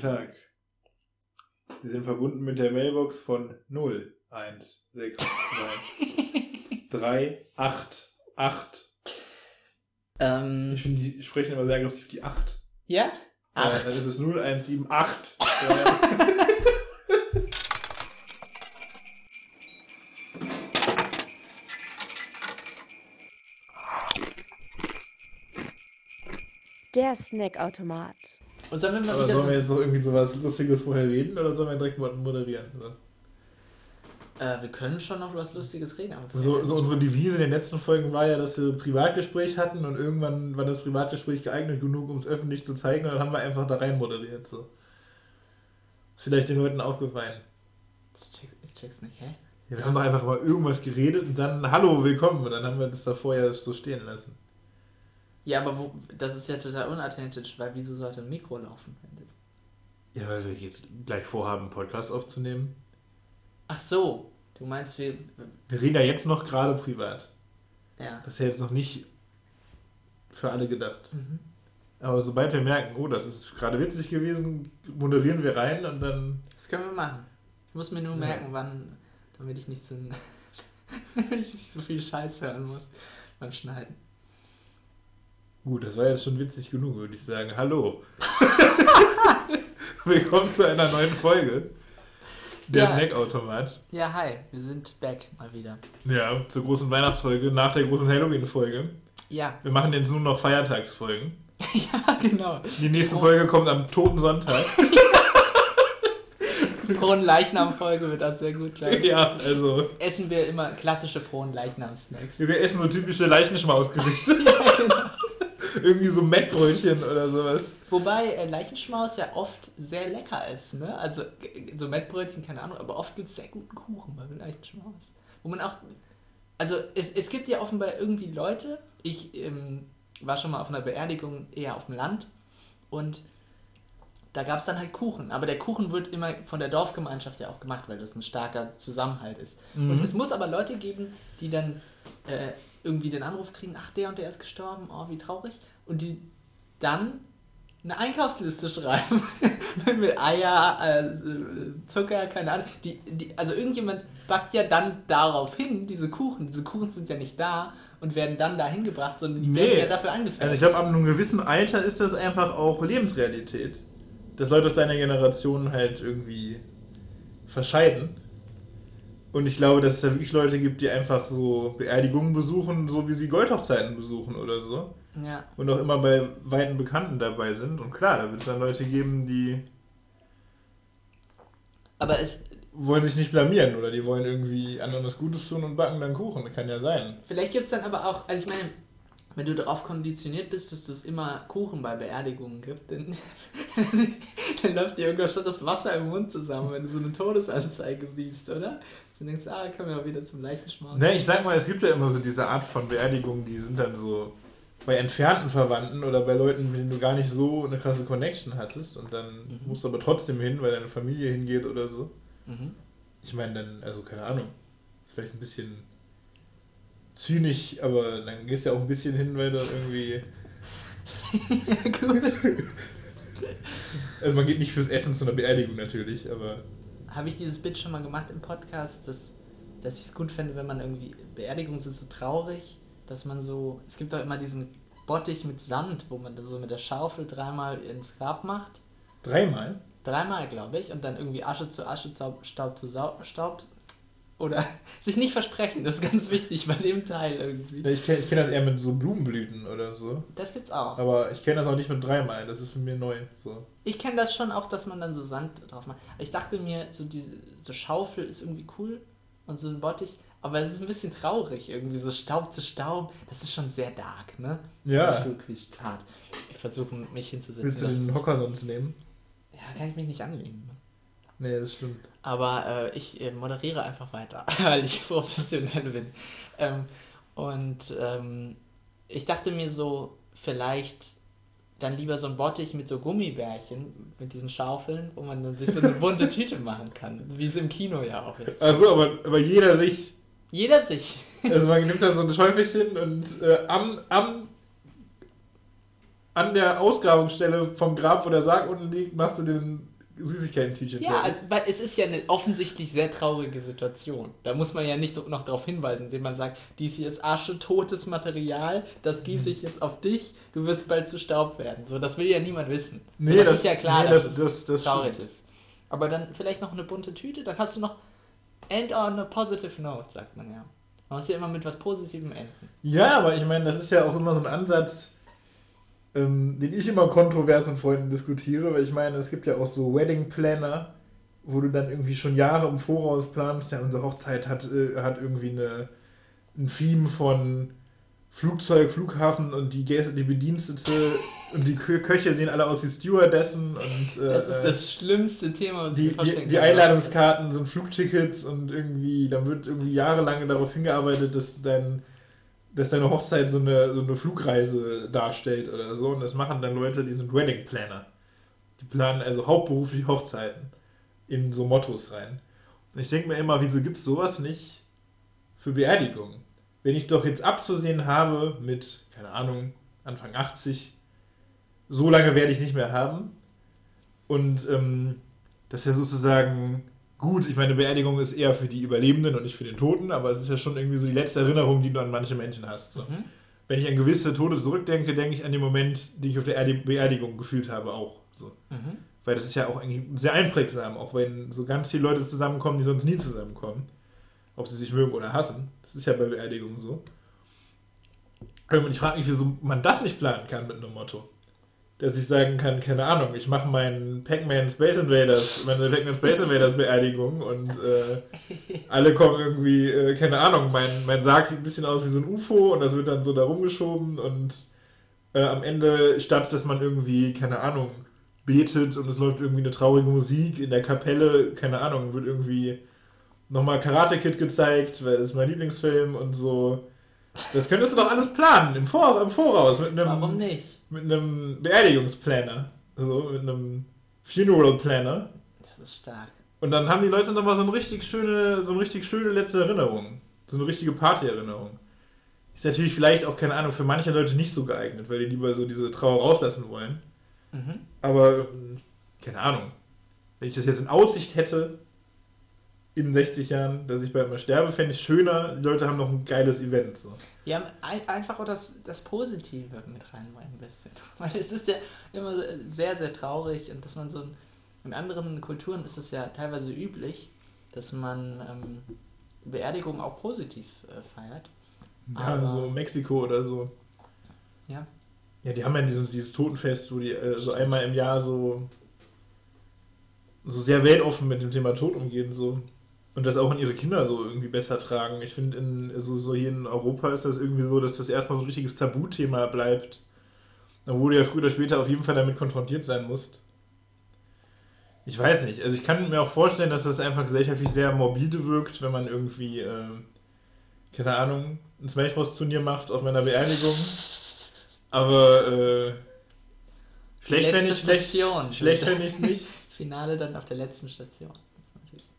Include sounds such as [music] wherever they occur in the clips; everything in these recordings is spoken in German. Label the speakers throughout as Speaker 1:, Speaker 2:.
Speaker 1: Tag. Sie sind verbunden mit der Mailbox von 0, 1, 6, 2, 3, 8, 8.
Speaker 2: Ähm,
Speaker 1: Ich finde, die sprechen immer sehr aggressiv die 8.
Speaker 2: ja?
Speaker 1: Äh,
Speaker 2: Acht.
Speaker 1: dann ist es 0, 1, 7, 8.
Speaker 3: Der Snackautomat.
Speaker 2: Und sollen wir mal
Speaker 1: Aber sollen wir
Speaker 2: so,
Speaker 1: jetzt noch irgendwie so was Lustiges vorher reden oder sollen wir direkt mal moderieren? So,
Speaker 2: äh, wir können schon noch was Lustiges reden. Aber
Speaker 1: so, so unsere Devise in den letzten Folgen war ja, dass wir ein Privatgespräch hatten und irgendwann war das Privatgespräch geeignet genug, um es öffentlich zu zeigen und dann haben wir einfach da rein moderiert. So. Ist vielleicht den Leuten aufgefallen.
Speaker 2: ich, check's, ich check's nicht, hä?
Speaker 1: Ja, wir haben einfach mal irgendwas geredet und dann Hallo, willkommen und dann haben wir das davor ja so stehen lassen.
Speaker 2: Ja, aber wo, das ist ja total unauthentisch, weil wieso sollte ein Mikro laufen? wenn das-
Speaker 1: Ja, weil wir jetzt gleich vorhaben, einen Podcast aufzunehmen.
Speaker 2: Ach so, du meinst wir.
Speaker 1: Wir reden ja jetzt noch gerade privat.
Speaker 2: Ja.
Speaker 1: Das ist ja jetzt noch nicht für alle gedacht.
Speaker 2: Mhm.
Speaker 1: Aber sobald wir merken, oh, das ist gerade witzig gewesen, moderieren wir rein und dann.
Speaker 2: Das können wir machen. Ich muss mir nur
Speaker 1: Ja.
Speaker 2: merken, wann, damit ich nicht so, [laughs] damit ich nicht so viel Scheiß hören muss beim Schneiden.
Speaker 1: Gut, das war jetzt schon witzig genug, würde ich sagen. Hallo. [laughs] Willkommen zu einer neuen Folge. Der
Speaker 2: Ja.
Speaker 1: Snackautomat.
Speaker 2: Ja, hi, wir sind back mal wieder.
Speaker 1: Ja, zur großen Weihnachtsfolge, nach der großen Halloween-Folge.
Speaker 2: Ja,
Speaker 1: Wir machen jetzt nur noch Feiertagsfolgen. [laughs]
Speaker 2: ja, genau.
Speaker 1: Die nächste
Speaker 2: Oh.
Speaker 1: Folge kommt am Toten Sonntag. [laughs]
Speaker 2: Frohen Leichnam-Folge wird das sehr gut, ich.
Speaker 1: ja, also.
Speaker 2: Essen wir immer klassische Frohen Leichnam-Snacks.
Speaker 1: Wir essen so typische Leichenschmausgerichte.
Speaker 2: ja, genau.
Speaker 1: Irgendwie so Mettbrötchen oder sowas.
Speaker 2: Wobei äh, Leichenschmaus ja oft sehr lecker ist, ne? Also so Mettbrötchen, keine Ahnung, aber oft gibt es sehr guten Kuchen bei Leichenschmaus. Wo man auch. Also es, es gibt ja offenbar irgendwie Leute, ich ähm, war schon mal auf einer Beerdigung eher auf dem Land und da gab es dann halt Kuchen. Aber der Kuchen wird immer von der Dorfgemeinschaft ja auch gemacht, weil das ein starker Zusammenhalt ist.
Speaker 1: Mhm.
Speaker 2: Und es muss aber Leute geben, die dann äh, irgendwie den Anruf kriegen, ach, der und der ist gestorben, oh, wie traurig. Und die dann eine Einkaufsliste schreiben [laughs] mit Eier, äh, Zucker, keine Ahnung. Die, die, also irgendjemand backt ja dann darauf hin, diese Kuchen. Diese Kuchen sind ja nicht da und werden dann dahin gebracht, sondern die
Speaker 1: Nee.
Speaker 2: werden ja dafür
Speaker 1: Also
Speaker 2: angefertigt.
Speaker 1: ich glaube, ab einem gewissen Alter ist das einfach auch Lebensrealität. Dass Leute aus deiner Generation halt irgendwie verscheiden. Und ich glaube, dass es da wirklich Leute gibt, die einfach so Beerdigungen besuchen, so wie sie Goldhochzeiten besuchen oder so.
Speaker 2: Ja.
Speaker 1: Und auch immer bei weiten Bekannten dabei sind. Und klar, da wird es dann Leute geben, die
Speaker 2: Aber es,
Speaker 1: wollen sich nicht blamieren oder die wollen irgendwie anderen was Gutes tun und backen dann Kuchen. Das kann ja sein.
Speaker 2: Vielleicht gibt es dann aber auch, also ich meine, wenn du darauf konditioniert bist, dass es immer Kuchen bei Beerdigungen gibt, dann, [laughs] dann läuft dir irgendwann schon das Wasser im Mund zusammen, wenn du so eine Todesanzeige siehst, oder? Du denkst, ah, können wir mal wieder zum Leichenschmaus.
Speaker 1: Ne, ich sag mal, es gibt ja immer so diese Art von Beerdigungen, die sind dann so bei entfernten Verwandten oder bei Leuten, mit denen du gar nicht so eine krasse Connection hattest und dann
Speaker 2: Mhm.
Speaker 1: musst du aber trotzdem hin, weil deine Familie hingeht oder so.
Speaker 2: Mhm.
Speaker 1: Ich meine dann, also keine Ahnung, ist vielleicht ein bisschen zynisch, aber dann gehst du ja auch ein bisschen hin, weil du irgendwie,
Speaker 2: ja, [laughs] gut.
Speaker 1: also man geht nicht fürs Essen zu einer Beerdigung natürlich, aber
Speaker 2: Habe ich dieses Bit schon mal gemacht im Podcast, dass, dass ich es gut finde, wenn man irgendwie, Beerdigungen sind so traurig, dass man so, es gibt doch immer diesen Bottich mit Sand, wo man da so mit der Schaufel dreimal ins Grab macht.
Speaker 1: dreimal.
Speaker 2: Dreimal, glaube ich, und dann irgendwie Asche zu Asche, Staub, Staub zu Sau Staub. Oder [laughs] sich nicht versprechen, das ist ganz wichtig bei dem Teil irgendwie.
Speaker 1: Ich kenne ich kenn das eher mit so Blumenblüten oder so.
Speaker 2: Das gibt's auch.
Speaker 1: Aber ich kenne das auch nicht mit dreimal, das ist für mich neu. So.
Speaker 2: Ich kenne das schon auch, dass man dann so Sand drauf macht. Ich dachte mir, so diese so Schaufel ist irgendwie cool und so ein Bottich, aber es ist ein bisschen traurig irgendwie, so Staub zu Staub. Das ist schon sehr dark, ne?
Speaker 1: Ja.
Speaker 2: Ein Stück wie hart. Ich versuche mich hinzusetzen.
Speaker 1: Willst du
Speaker 2: Das,
Speaker 1: den Hocker sonst nehmen?
Speaker 2: ja, kann ich mich nicht anlegen. Ne?
Speaker 1: Nee, das stimmt.
Speaker 2: Aber äh, ich äh, moderiere einfach weiter, [laughs] weil ich professionell bin. Ähm, und ähm, ich dachte mir so, vielleicht dann lieber so ein Bottich mit so Gummibärchen, mit diesen Schaufeln, wo man dann sich so eine bunte [laughs] Tüte machen kann, wie es im Kino ja auch ist.
Speaker 1: Also, aber, aber jeder sich.
Speaker 2: Jeder sich.
Speaker 1: Also man nimmt dann so ein Schäufelchen und äh, am, am an der Ausgrabungsstelle vom Grab, wo der Sarg unten liegt, machst du den Süßigkeiten-T-Shirt.
Speaker 2: Ja, weil es ist ja eine offensichtlich sehr traurige Situation. Da muss man ja nicht noch darauf hinweisen, indem man sagt, dies hier ist aschetotes Material, das gieße ich jetzt auf dich, du wirst bald zu Staub werden. So, das will ja niemand wissen.
Speaker 1: Nee,
Speaker 2: so,
Speaker 1: das-
Speaker 2: ist ja klar,
Speaker 1: nee,
Speaker 2: dass
Speaker 1: das-
Speaker 2: es
Speaker 1: das- das
Speaker 2: traurig
Speaker 1: stimmt.
Speaker 2: ist. Aber dann vielleicht noch eine bunte Tüte, dann hast du noch End on a positive note, sagt man ja. Man muss ja immer mit was Positivem enden.
Speaker 1: Ja, aber ich meine, das ist ja auch immer so ein Ansatz, ähm, den ich immer kontrovers mit Freunden diskutiere, weil ich meine, es gibt ja auch so Wedding Planner, wo du dann irgendwie schon Jahre im Voraus planst. Ja, unsere Hochzeit hat, äh, hat irgendwie eine, ein Theme von Flugzeug, Flughafen und die Gäste, die Bedienstete und die Kö Köche sehen alle aus wie Stewardessen und äh,
Speaker 2: Das ist das schlimmste Thema, was ich
Speaker 1: die,
Speaker 2: mir
Speaker 1: die, die. Einladungskarten sind Flugtickets und irgendwie, dann wird irgendwie jahrelang darauf hingearbeitet, dass dein, dass deine Hochzeit so eine, so eine Flugreise darstellt oder so. Und das machen dann Leute, die sind Wedding Planner. Die planen also hauptberuflich Hochzeiten in so Mottos rein. Und ich denke mir immer, wieso gibt es sowas nicht für Beerdigungen? Wenn ich doch jetzt abzusehen habe mit, keine Ahnung, Anfang 80, so lange werde ich nicht mehr haben. Und ähm, das ist ja sozusagen gut. Ich meine, Beerdigung ist eher für die Überlebenden und nicht für den Toten, aber es ist ja schon irgendwie so die letzte Erinnerung, die du an manche Menschen hast. So.
Speaker 2: Mhm.
Speaker 1: Wenn ich an gewisse Tode zurückdenke, denke ich an den Moment, den ich auf der Erdi- Beerdigung gefühlt habe, auch. So.
Speaker 2: Mhm.
Speaker 1: Weil das ist ja auch sehr einprägsam, auch wenn so ganz viele Leute zusammenkommen, die sonst nie zusammenkommen. Ob sie sich mögen oder hassen. Das ist ja bei Beerdigungen so. Und ich frage mich, wieso man das nicht planen kann mit einem Motto. Dass ich sagen kann, keine Ahnung, ich mache meinen Pac-Man Space Invaders, meine Pac-Man Space Invaders Beerdigung und äh, alle kommen irgendwie, äh, keine Ahnung, mein, mein Sarg sieht ein bisschen aus wie so ein UFO und das wird dann so da rumgeschoben und äh, am Ende, statt dass man irgendwie, keine Ahnung, betet und es läuft irgendwie eine traurige Musik in der Kapelle, keine Ahnung, wird irgendwie nochmal Karate Kid gezeigt, weil das ist mein Lieblingsfilm und so. Das könntest du doch alles planen, im, Vor im Voraus, mit einem,
Speaker 2: Warum nicht?
Speaker 1: Mit einem Beerdigungsplaner. So, mit einem Funeral Planner.
Speaker 2: Das ist stark.
Speaker 1: Und dann haben die Leute nochmal so eine richtig schöne, so eine richtig schöne letzte Erinnerung. So eine richtige Partyerinnerung. Ist natürlich vielleicht auch, keine Ahnung, für manche Leute nicht so geeignet, weil die lieber so diese Trauer rauslassen wollen.
Speaker 2: Mhm.
Speaker 1: Aber, keine Ahnung. Wenn ich das jetzt in Aussicht hätte, in 60 Jahren, dass ich bald mal sterbe, fände ich es schöner. Die Leute haben noch ein geiles Event. So.
Speaker 2: Ja, ein, einfach auch das, das Positive mit reinbringen ein bisschen. [laughs] Weil es ist ja immer so sehr, sehr traurig und dass man so in, in anderen Kulturen ist es ja teilweise üblich, dass man ähm, Beerdigungen auch positiv äh, feiert.
Speaker 1: Ja,
Speaker 2: Aber-
Speaker 1: so Mexiko oder so.
Speaker 2: Ja.
Speaker 1: Ja, die haben ja dieses, dieses Totenfest, wo die äh, so einmal im Jahr so, so sehr weltoffen mit dem Thema Tod umgehen. So. Und das auch in ihre Kinder so irgendwie besser tragen. Ich finde, in, so, so hier in Europa ist das irgendwie so, dass das erstmal so ein richtiges Tabuthema bleibt. Obwohl du ja früher oder später auf jeden Fall damit konfrontiert sein musst. Ich weiß nicht. Also ich kann mir auch vorstellen, dass das einfach gesellschaftlich sehr morbide wirkt, wenn man irgendwie, äh, keine Ahnung, ein Smash Bros. Turnier macht auf meiner Beerdigung. Aber äh, schlecht fände ich es nicht. [laughs]
Speaker 2: Finale dann auf der letzten Station.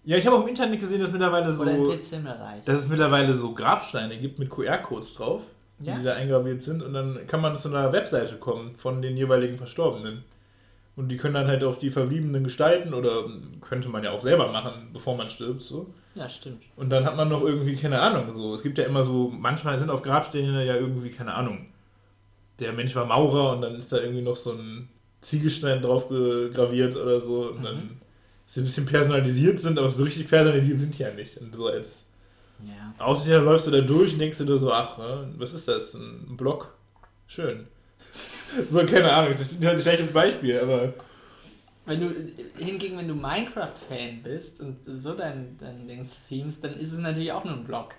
Speaker 1: Ja, ich habe auch im Internet gesehen, dass mittlerweile so,
Speaker 2: Oder in Pizza-Himmelreich.
Speaker 1: dass es mittlerweile so Grabsteine gibt mit QR-Codes drauf,
Speaker 2: Ja?
Speaker 1: die da eingraviert sind und dann kann man zu einer Webseite kommen von den jeweiligen Verstorbenen. Und die können dann halt auch die Verbliebenen gestalten oder könnte man ja auch selber machen, bevor man stirbt, so.
Speaker 2: Ja, stimmt.
Speaker 1: Und dann hat man noch irgendwie, keine Ahnung, so. Es gibt ja immer so, manchmal sind auf Grabsteine ja irgendwie, keine Ahnung, der Mensch war Maurer und dann ist da irgendwie noch so ein Ziegelstein drauf graviert oder so. Und dann
Speaker 2: Mhm.
Speaker 1: Sie ein bisschen personalisiert sind, aber so richtig personalisiert sind die ja nicht. Und so als
Speaker 2: Ja.
Speaker 1: Außerdem läufst du da durch und denkst du dir so, ach, ne, was ist das? Ein Block? Schön. [laughs] so, keine Ahnung, das ist ein schlechtes Beispiel, aber
Speaker 2: Wenn du hingegen, wenn du Minecraft-Fan bist und so dein, dein Dings themst, dann ist es natürlich auch nur ein Block.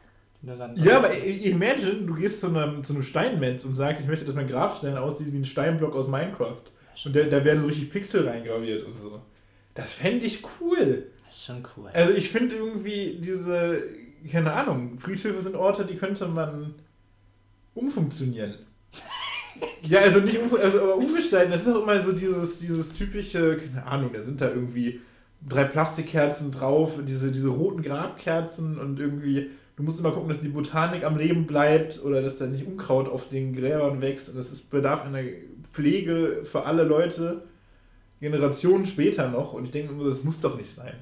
Speaker 1: Ja, aber imagine, du gehst zu einem, zu einem Steinmetz und sagst, ich möchte, dass mein Grabstein aussieht wie ein Steinblock aus Minecraft. Und da, da werden so richtig Pixel reingraviert und so. Das fände ich cool.
Speaker 2: Das ist schon cool.
Speaker 1: Also ich finde irgendwie diese, keine Ahnung, Friedhöfe sind Orte, die könnte man umfunktionieren. [laughs] ja, also nicht um, also aber umgestalten, das ist auch immer so dieses, dieses typische, keine Ahnung, da sind da irgendwie drei Plastikkerzen drauf, diese, diese roten Grabkerzen und irgendwie du musst immer gucken, dass die Botanik am Leben bleibt oder dass da nicht Unkraut auf den Gräbern wächst. Und das ist, bedarf einer Pflege für alle Leute, Generationen später noch. Und ich denke immer, das muss doch nicht sein.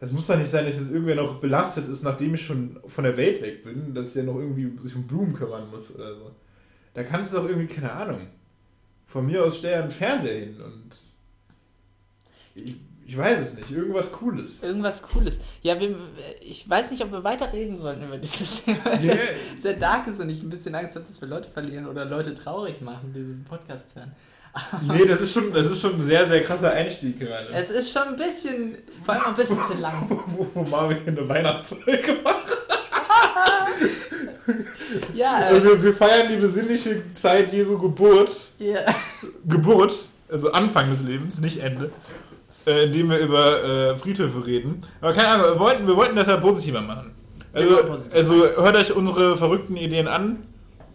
Speaker 1: Das muss doch nicht sein, dass jetzt irgendwer noch belastet ist, nachdem ich schon von der Welt weg bin, dass er noch irgendwie sich um Blumen kümmern muss oder so. Da kannst du doch irgendwie, keine Ahnung, von mir aus stell einen Fernseher hin und ich, ich weiß es nicht, irgendwas Cooles.
Speaker 2: Irgendwas Cooles. Ja, wir, ich weiß nicht, ob wir weiterreden sollten über dieses Thema, weil [laughs] es
Speaker 1: Nee.
Speaker 2: sehr dark ist und ich ein bisschen Angst habe, dass wir Leute verlieren oder Leute traurig machen, die diesen Podcast hören.
Speaker 1: Nee, das ist schon, das ist schon ein sehr, sehr krasser Einstieg gerade.
Speaker 2: Es ist schon ein bisschen, vor allem ein bisschen zu lang. [laughs]
Speaker 1: wo, wo Marvin eine Weihnachtsfolge macht. [laughs]
Speaker 2: Ja,
Speaker 1: Also
Speaker 2: äh,
Speaker 1: wir, wir feiern die besinnliche Zeit Jesu Geburt.
Speaker 2: ja.
Speaker 1: Geburt, also Anfang des Lebens, nicht Ende. Äh, indem wir über äh, Friedhöfe reden. Aber keine Ahnung, wir wollten, wir wollten das ja positiver machen. Also,
Speaker 2: positiver
Speaker 1: also hört euch unsere verrückten Ideen an.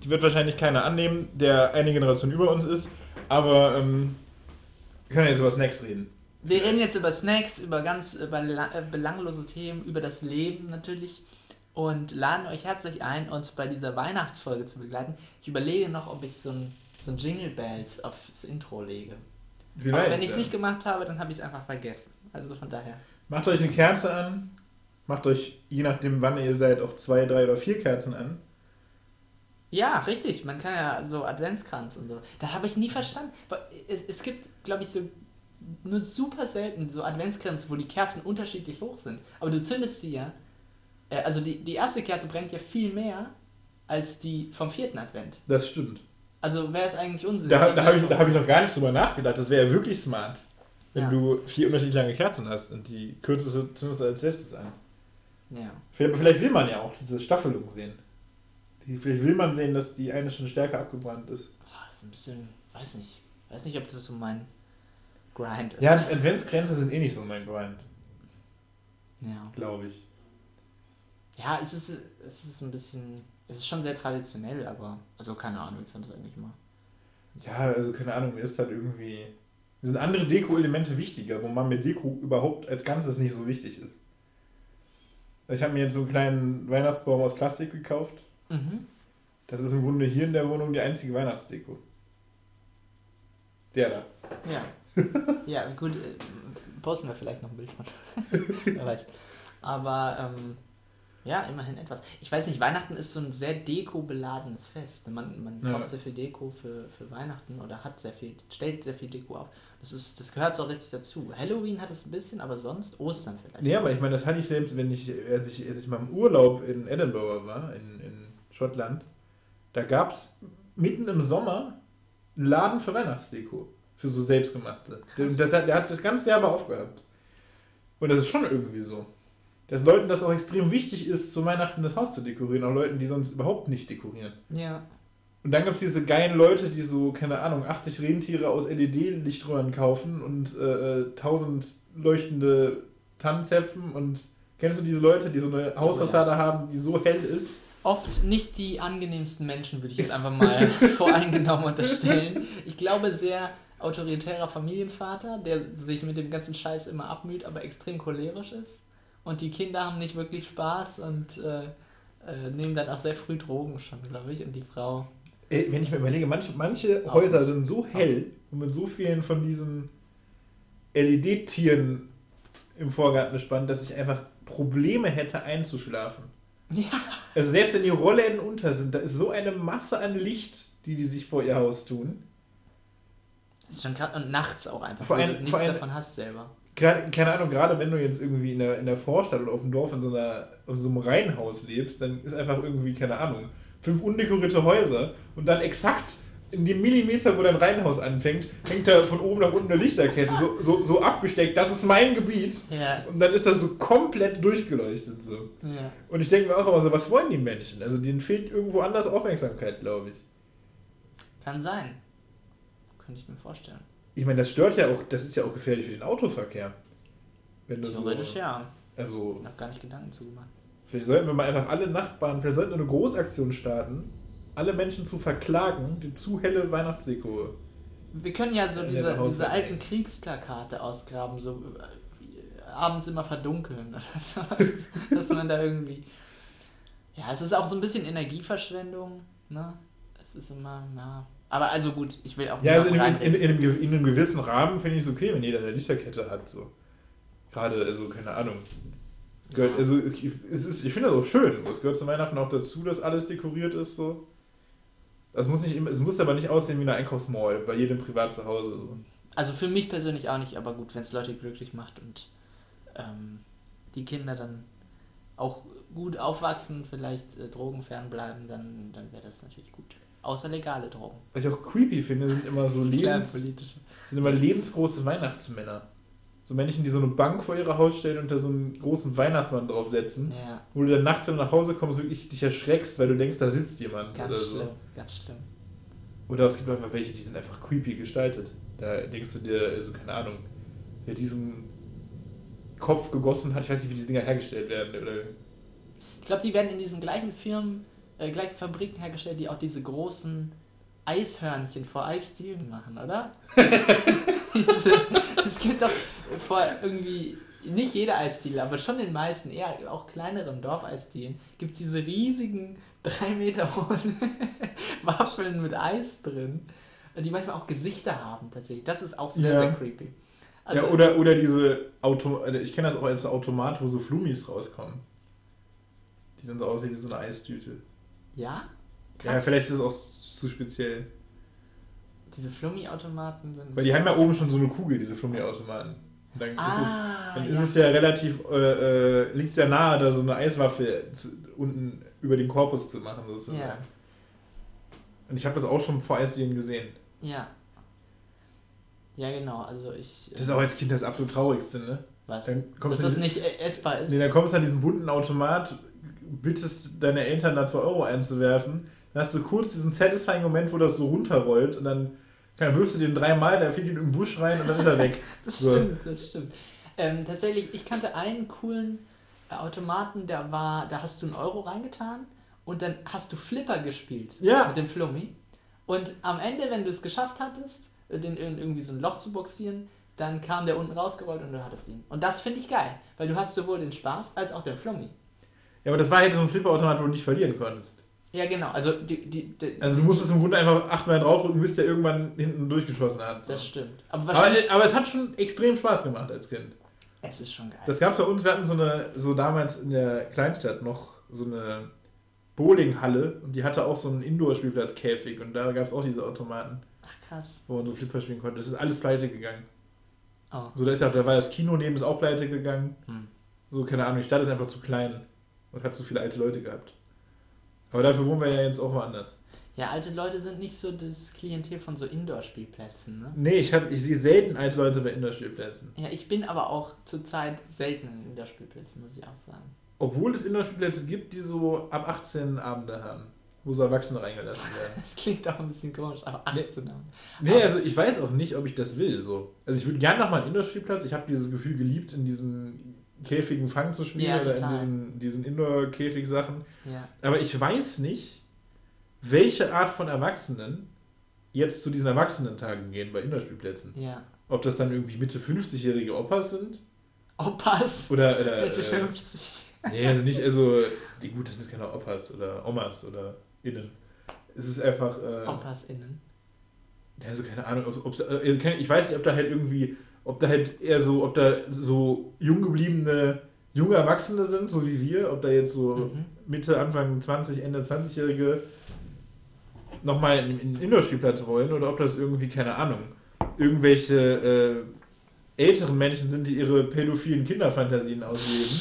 Speaker 1: Die wird wahrscheinlich keiner annehmen, der eine Generation über uns ist. Aber ähm, wir können jetzt über Snacks reden.
Speaker 2: Wir reden jetzt über Snacks, über ganz über äh, belanglose Themen, über das Leben natürlich und laden euch herzlich ein, uns bei dieser Weihnachtsfolge zu begleiten. Ich überlege noch, ob ich so ein, so ein Jingle Bells aufs Intro lege. Aber
Speaker 1: Vielleicht,
Speaker 2: wenn ich es
Speaker 1: ja.
Speaker 2: nicht gemacht habe, dann habe ich es einfach vergessen. Also von daher.
Speaker 1: Macht euch eine Kerze an. Macht euch, je nachdem wann ihr seid, auch zwei, drei oder vier Kerzen an.
Speaker 2: Ja, richtig. Man kann ja so Adventskranz und so. Da habe ich nie verstanden. Es, es gibt, glaube ich, so nur super selten so Adventskränze, wo die Kerzen unterschiedlich hoch sind. Aber du zündest sie ja. Äh, also die, die erste Kerze brennt ja viel mehr als die vom vierten Advent.
Speaker 1: Das stimmt.
Speaker 2: Also wäre es eigentlich Unsinn.
Speaker 1: Da, da habe ich, da hab ich noch gar nicht drüber nachgedacht. Das wäre ja wirklich smart, wenn
Speaker 2: Ja.
Speaker 1: du vier unterschiedlich lange Kerzen hast und die kürzeste zündest du als letztes an.
Speaker 2: Ja.
Speaker 1: Vielleicht, vielleicht will man ja auch diese Staffelung sehen. Vielleicht will man sehen, dass die eine schon stärker abgebrannt ist.
Speaker 2: Boah, ist ein bisschen, weiß nicht. Weiß nicht, ob das so mein Grind ist.
Speaker 1: Ja, Adventskränze sind eh nicht so mein Grind,
Speaker 2: ja.
Speaker 1: glaube ich.
Speaker 2: Ja, es ist, es ist ein bisschen. Es ist schon sehr traditionell, aber. Also keine Ahnung, ich fand es eigentlich mal.
Speaker 1: Ja, also keine Ahnung, mir ist halt irgendwie. Mir sind andere Deko-Elemente wichtiger, wo man mit Deko überhaupt als Ganzes nicht so wichtig ist. Ich habe mir jetzt so einen kleinen Weihnachtsbaum aus Plastik gekauft.
Speaker 2: Mhm.
Speaker 1: Das ist im Grunde hier in der Wohnung die einzige Weihnachtsdeko. Der da.
Speaker 2: Ja. [laughs] ja, gut, äh, posten wir vielleicht noch ein Bild von. [laughs] Wer weiß. Aber ähm, ja, immerhin etwas. Ich weiß nicht, Weihnachten ist so ein sehr dekobeladenes Fest. Man, man
Speaker 1: Ja.
Speaker 2: kauft sehr viel Deko für, für Weihnachten oder hat sehr viel, stellt sehr viel Deko auf. Das ist, das gehört so richtig dazu. Halloween hat es ein bisschen, aber sonst Ostern vielleicht.
Speaker 1: Nee, aber ich meine, das hatte ich selbst, wenn ich, als ich, als ich mal im Urlaub in Edinburgh war, in, in Schottland, da gab es mitten im Sommer einen Laden für Weihnachtsdeko. Für so selbstgemachte. Das hat, der hat das ganze Jahr aber aufgehabt. Und das ist schon irgendwie so. Dass Leuten das auch extrem wichtig ist, zu Weihnachten das Haus zu dekorieren. Auch Leuten, die sonst überhaupt nicht dekorieren.
Speaker 2: Ja.
Speaker 1: Und dann gab es diese geilen Leute, die so, keine Ahnung, 80 Rentiere aus LED-Lichtröhren kaufen und äh, äh, 1000 leuchtende Tannenzäpfen. Und kennst du diese Leute, die so eine Hausfassade haben, die so hell ist?
Speaker 2: Oft nicht die angenehmsten Menschen, würde ich jetzt einfach mal [laughs] voreingenommen unterstellen. Ich glaube, sehr autoritärer Familienvater, der sich mit dem ganzen Scheiß immer abmüht, aber extrem cholerisch ist. Und die Kinder haben nicht wirklich Spaß und äh, äh, nehmen dann auch sehr früh Drogen schon, glaube ich. Und die Frau.
Speaker 1: Ey, wenn ich mir überlege, manche, manche Häuser sind so hell und mit so vielen von diesen LED-Tieren im Vorgarten gespannt, dass ich einfach Probleme hätte einzuschlafen.
Speaker 2: Ja.
Speaker 1: Also selbst wenn die Rollläden unter sind, da ist so eine Masse an Licht, die die sich vor ihr Haus tun.
Speaker 2: Das ist schon krass. Und nachts auch einfach,
Speaker 1: Vor
Speaker 2: weil
Speaker 1: allem-
Speaker 2: du nichts
Speaker 1: allem-
Speaker 2: davon hast selber.
Speaker 1: Keine Ahnung, gerade wenn du jetzt irgendwie in der, in der Vorstadt oder auf dem Dorf in so, einer, auf so einem Reihenhaus lebst, dann ist einfach irgendwie, keine Ahnung, fünf undekorierte Häuser und dann exakt in dem Millimeter, wo dein Reihenhaus anfängt, hängt da von oben nach unten eine Lichterkette, so, so, so abgesteckt, das ist mein Gebiet.
Speaker 2: Ja.
Speaker 1: Und dann ist das so komplett durchgeleuchtet so.
Speaker 2: Ja.
Speaker 1: Und ich denke mir auch immer so, was wollen die Menschen? Also denen fehlt irgendwo anders Aufmerksamkeit, glaube ich.
Speaker 2: Kann sein. Könnte ich mir vorstellen.
Speaker 1: Ich meine, das stört ja auch, das ist ja auch gefährlich für den Autoverkehr.
Speaker 2: Theoretisch
Speaker 1: so,
Speaker 2: ja.
Speaker 1: Also,
Speaker 2: Ich habe gar nicht Gedanken zugemacht.
Speaker 1: Vielleicht sollten wir mal einfach alle Nachbarn, vielleicht sollten wir eine Großaktion starten, alle Menschen zu verklagen, die zu helle Weihnachtsdeko.
Speaker 2: Wir können ja so diese, diese alten. Kriegsplakate ausgraben, so äh, abends immer verdunkeln oder [laughs] so. Dass man da irgendwie Ja, es ist auch so ein bisschen Energieverschwendung, ne? Es ist immer, na. Aber also gut, ich will auch
Speaker 1: Ja, also in, in, in, einem, in einem gewissen Rahmen finde ich es okay, wenn jeder eine Lichterkette hat. So. Gerade, also keine Ahnung. Gehört,
Speaker 2: Ja.
Speaker 1: also ich, es ist, ich finde das auch schön. Es gehört zu Weihnachten auch dazu, dass alles dekoriert ist. So. Das muss nicht immer, es muss aber nicht aussehen wie eine Einkaufsmall bei jedem privat zu Hause. So.
Speaker 2: Also für mich persönlich auch nicht, aber gut, wenn es Leute glücklich macht und ähm, die Kinder dann auch gut aufwachsen, vielleicht äh, drogenfern bleiben, dann, dann wäre das natürlich gut. Außer legale Drogen.
Speaker 1: Was ich auch creepy finde, sind immer so [laughs] Lebens, sind immer lebensgroße Weihnachtsmänner. So Menschen, die so eine Bank vor ihre Haus stellen und da so einen großen Weihnachtsmann draufsetzen.
Speaker 2: Ja,
Speaker 1: Wo du dann nachts, wenn du nach Hause kommst, wirklich dich erschreckst, weil du denkst, da sitzt jemand
Speaker 2: ganz
Speaker 1: oder so.
Speaker 2: schlimm, ganz schlimm.
Speaker 1: Oder es gibt einfach welche, die sind einfach creepy gestaltet. Da denkst du dir, also keine Ahnung, wer diesen Kopf gegossen hat, ich weiß nicht, wie diese Dinger hergestellt werden. Oder
Speaker 2: Ich glaube, die werden in diesen gleichen Firmen, äh, gleichen Fabriken hergestellt, die auch diese großen Eishörnchen vor Eisdielen machen, oder? [laughs] Es gibt doch vor irgendwie, nicht jeder Eisdiele, aber schon den meisten, eher auch kleineren Dorfeisdielen, gibt es diese riesigen, drei Meter hohen [laughs] Waffeln mit Eis drin, die manchmal auch Gesichter haben tatsächlich. Das ist auch sehr,
Speaker 1: Ja.
Speaker 2: sehr creepy. Also,
Speaker 1: ja, oder, oder diese Auto, äh, ich kenne das auch als Automat, wo so Flummis rauskommen. Die dann so aussehen wie so eine Eistüte.
Speaker 2: ja?
Speaker 1: Ja,
Speaker 2: Krass.
Speaker 1: vielleicht ist es auch zu speziell.
Speaker 2: Diese Flummi-Automaten sind.
Speaker 1: Weil die haben ja oben schon so eine Kugel, diese Flummi-Automaten. Dann,
Speaker 2: Ah,
Speaker 1: ist, es, dann
Speaker 2: ja.
Speaker 1: ist es ja relativ, äh, äh, liegt es ja nahe, da so eine Eiswaffe zu, unten über den Korpus zu machen sozusagen.
Speaker 2: Ja.
Speaker 1: Und ich habe das auch schon vor Eisdielen gesehen.
Speaker 2: Ja. Ja, genau. Also ich.
Speaker 1: Das ist auch als Kind das absolut Traurigste, ne?
Speaker 2: was?
Speaker 1: Dann kommst
Speaker 2: Dass das nicht äh, essbar ist.
Speaker 1: Nee, dann kommst du an diesen bunten Automat, bittest deine Eltern da 2 Euro einzuwerfen. Dann hast du kurz diesen satisfying Moment, wo das so runterrollt und dann kann, wirfst du den dreimal, dann fliegt ihn in den Busch rein und dann ist er weg. [laughs]
Speaker 2: Das
Speaker 1: So.
Speaker 2: stimmt, das stimmt. Ähm, tatsächlich, ich kannte einen coolen äh, Automaten, der war, da hast du einen Euro reingetan und dann hast du Flipper gespielt
Speaker 1: Ja.
Speaker 2: mit dem Flummi. Und am Ende, wenn du es geschafft hattest, den in irgendwie so ein Loch zu boxieren, dann kam der unten rausgerollt und du hattest ihn. Und das finde ich geil, weil du hast sowohl den Spaß als auch den Flummi.
Speaker 1: Ja, aber das war halt so ein Flipperautomat, wo du nicht verlieren konntest.
Speaker 2: Ja, genau. Also, die, die, die,
Speaker 1: Also du musstest im Grunde einfach achtmal draufdrücken, bis der irgendwann hinten durchgeschossen hat. So.
Speaker 2: das stimmt. Aber
Speaker 1: Aber, aber es hat schon extrem Spaß gemacht als Kind.
Speaker 2: es ist schon geil.
Speaker 1: Das gab es bei uns, wir hatten so eine, so damals in der Kleinstadt noch so eine Bowlinghalle und die hatte auch so einen Indoor-Spielplatz-Käfig und da gab es auch diese Automaten,
Speaker 2: Ach, krass.
Speaker 1: wo man so Flipper spielen konnte. Das ist alles pleite gegangen.
Speaker 2: Oh.
Speaker 1: So, da, ist ja, da war das Kino neben ist auch pleite gegangen.
Speaker 2: Hm.
Speaker 1: So, keine Ahnung, die Stadt ist einfach zu klein und hat zu viele alte Leute gehabt. Aber dafür wohnen wir ja jetzt auch woanders.
Speaker 2: Ja, alte Leute sind nicht so das Klientel von so Indoor-Spielplätzen, ne?
Speaker 1: Nee, ich, hab, ich sehe selten alte Leute bei Indoor-Spielplätzen.
Speaker 2: Ja, ich bin aber auch zurzeit selten in Indoor-Spielplätzen, muss ich auch sagen.
Speaker 1: Obwohl es Indoor-Spielplätze gibt, die so ab 18 Abende haben, wo so Erwachsene reingelassen werden. [laughs]
Speaker 2: Das klingt auch ein bisschen komisch, aber 18 haben.
Speaker 1: Nee, also ich weiß auch nicht, ob ich das will. So. Also ich würde gerne nochmal einen Indoor-Spielplatz. Ich habe dieses Gefühl geliebt, in diesen Käfigen Fang zu spielen
Speaker 2: Ja,
Speaker 1: oder
Speaker 2: total.
Speaker 1: in diesen, diesen Indoor-Käfig-Sachen.
Speaker 2: Ja.
Speaker 1: Aber ich weiß nicht, welche Art von Erwachsenen jetzt zu diesen Erwachsenentagen gehen bei Indoor-Spielplätzen.
Speaker 2: Ja.
Speaker 1: Ob das dann irgendwie Mitte 50-jährige Opas sind
Speaker 2: Opas.
Speaker 1: oder, oder
Speaker 2: Mitte
Speaker 1: äh,
Speaker 2: 50.
Speaker 1: nee, also nicht, also die gut, das sind keine Opas oder Omas oder Innen. Es ist einfach äh,
Speaker 2: Opas innen.
Speaker 1: Ja, also keine Ahnung, ob, ob's- äh, ich weiß nicht, ob da halt irgendwie, ob da halt eher so, ob da so jung gebliebene junge Erwachsene sind, so wie wir, ob da jetzt so
Speaker 2: Mhm.
Speaker 1: Mitte, Anfang 20, Ende 20-Jährige nochmal in in den Indoor-Spielplatz wollen oder ob das irgendwie, keine Ahnung, irgendwelche äh, älteren Menschen sind, die ihre pädophilen Kinderfantasien ausleben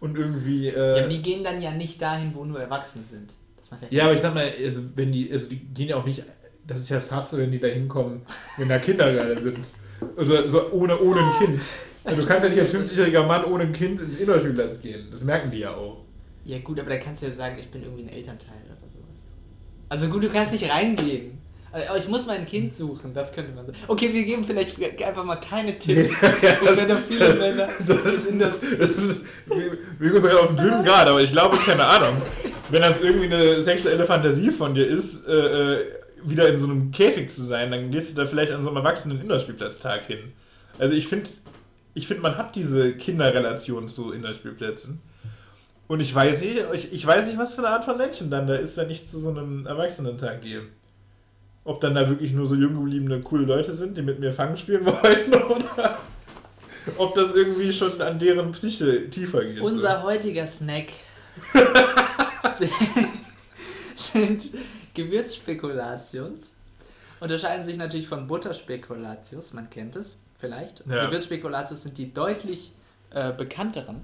Speaker 1: und irgendwie. Äh,
Speaker 2: Ja, aber die gehen dann ja nicht dahin, wo nur Erwachsene sind. Das ja,
Speaker 1: ja, aber ich sag mal, also wenn die, also die gehen ja auch nicht, das ist ja Sasse, wenn die da hinkommen, wenn da Kinder gerade sind. Oder so ohne, ohne ein Kind. Also du kannst ja nicht als 50-jähriger Mann ohne ein Kind in den Indoor-Spielplatz gehen. Das merken die ja auch.
Speaker 2: ja gut, aber da kannst du ja sagen, ich bin irgendwie ein Elternteil oder sowas. Also gut, du kannst nicht reingehen. Aber ich muss mein Kind suchen, das könnte man sagen. Okay, wir geben vielleicht einfach mal keine Tipps [laughs] für pädophile Männer.
Speaker 1: Das, ist- das, das ist, sind gerade auf dem dünnen Grad, aber ich glaube, keine Ahnung, wenn das irgendwie eine sexuelle Fantasie von dir ist, äh, äh, wieder in so einem Käfig zu sein, dann gehst du da vielleicht an so einem erwachsenen Indoor-Spielplatztag hin. Also ich finde, ich finde, man hat diese Kinderrelation zu Indoor-Spielplätzen. Und ich weiß nicht, ich, ich weiß nicht, was für eine Art von Menschen dann da ist, wenn ich zu so einem Erwachsenentag gehe. Ob dann da wirklich nur so jung gebliebene, coole Leute sind, die mit mir Fang spielen [laughs] wollen, oder ob das irgendwie schon an deren Psyche tiefer geht.
Speaker 2: Unser heutiger Snack [laughs] sind Gewürzspekulatius. Unterscheiden sich natürlich von Butterspekulatius, man kennt es vielleicht.
Speaker 1: Ja.
Speaker 2: Gewürzspekulatius sind die deutlich äh, bekannteren.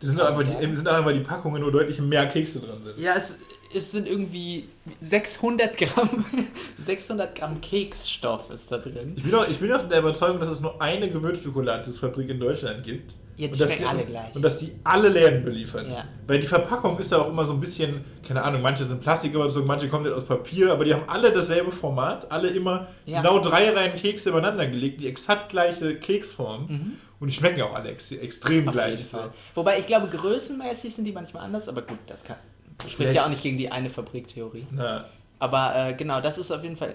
Speaker 1: Das sind einfach die, sind einfach die Packungen, wo deutlich mehr Kekse drin sind.
Speaker 2: Ja, es, es sind irgendwie 600 Gramm, [laughs] 600 Gramm Keksstoff ist da drin.
Speaker 1: Ich bin doch, ich bin doch der Überzeugung, dass es nur eine Gewürzspekulatiusfabrik in Deutschland gibt.
Speaker 2: Ja, die
Speaker 1: und dass
Speaker 2: schmecken alle gleich.
Speaker 1: Und dass die alle Läden beliefert.
Speaker 2: Ja.
Speaker 1: Weil die Verpackung ist da auch immer so ein bisschen, keine Ahnung, manche sind Plastik überzogen, manche kommen nicht aus Papier, aber die haben alle dasselbe Format, alle immer
Speaker 2: Ja.
Speaker 1: genau drei Reihen Kekse übereinander gelegt, die exakt gleiche Keksform. Und die schmecken auch alle ex extrem
Speaker 2: Mhm. Auf
Speaker 1: gleich. So.
Speaker 2: Wobei ich glaube, größenmäßig sind die manchmal anders, aber gut, das kann. Spricht
Speaker 1: Vielleicht-
Speaker 2: ja auch nicht gegen die eine Fabriktheorie.
Speaker 1: Na,
Speaker 2: Aber äh, genau, das ist auf jeden Fall,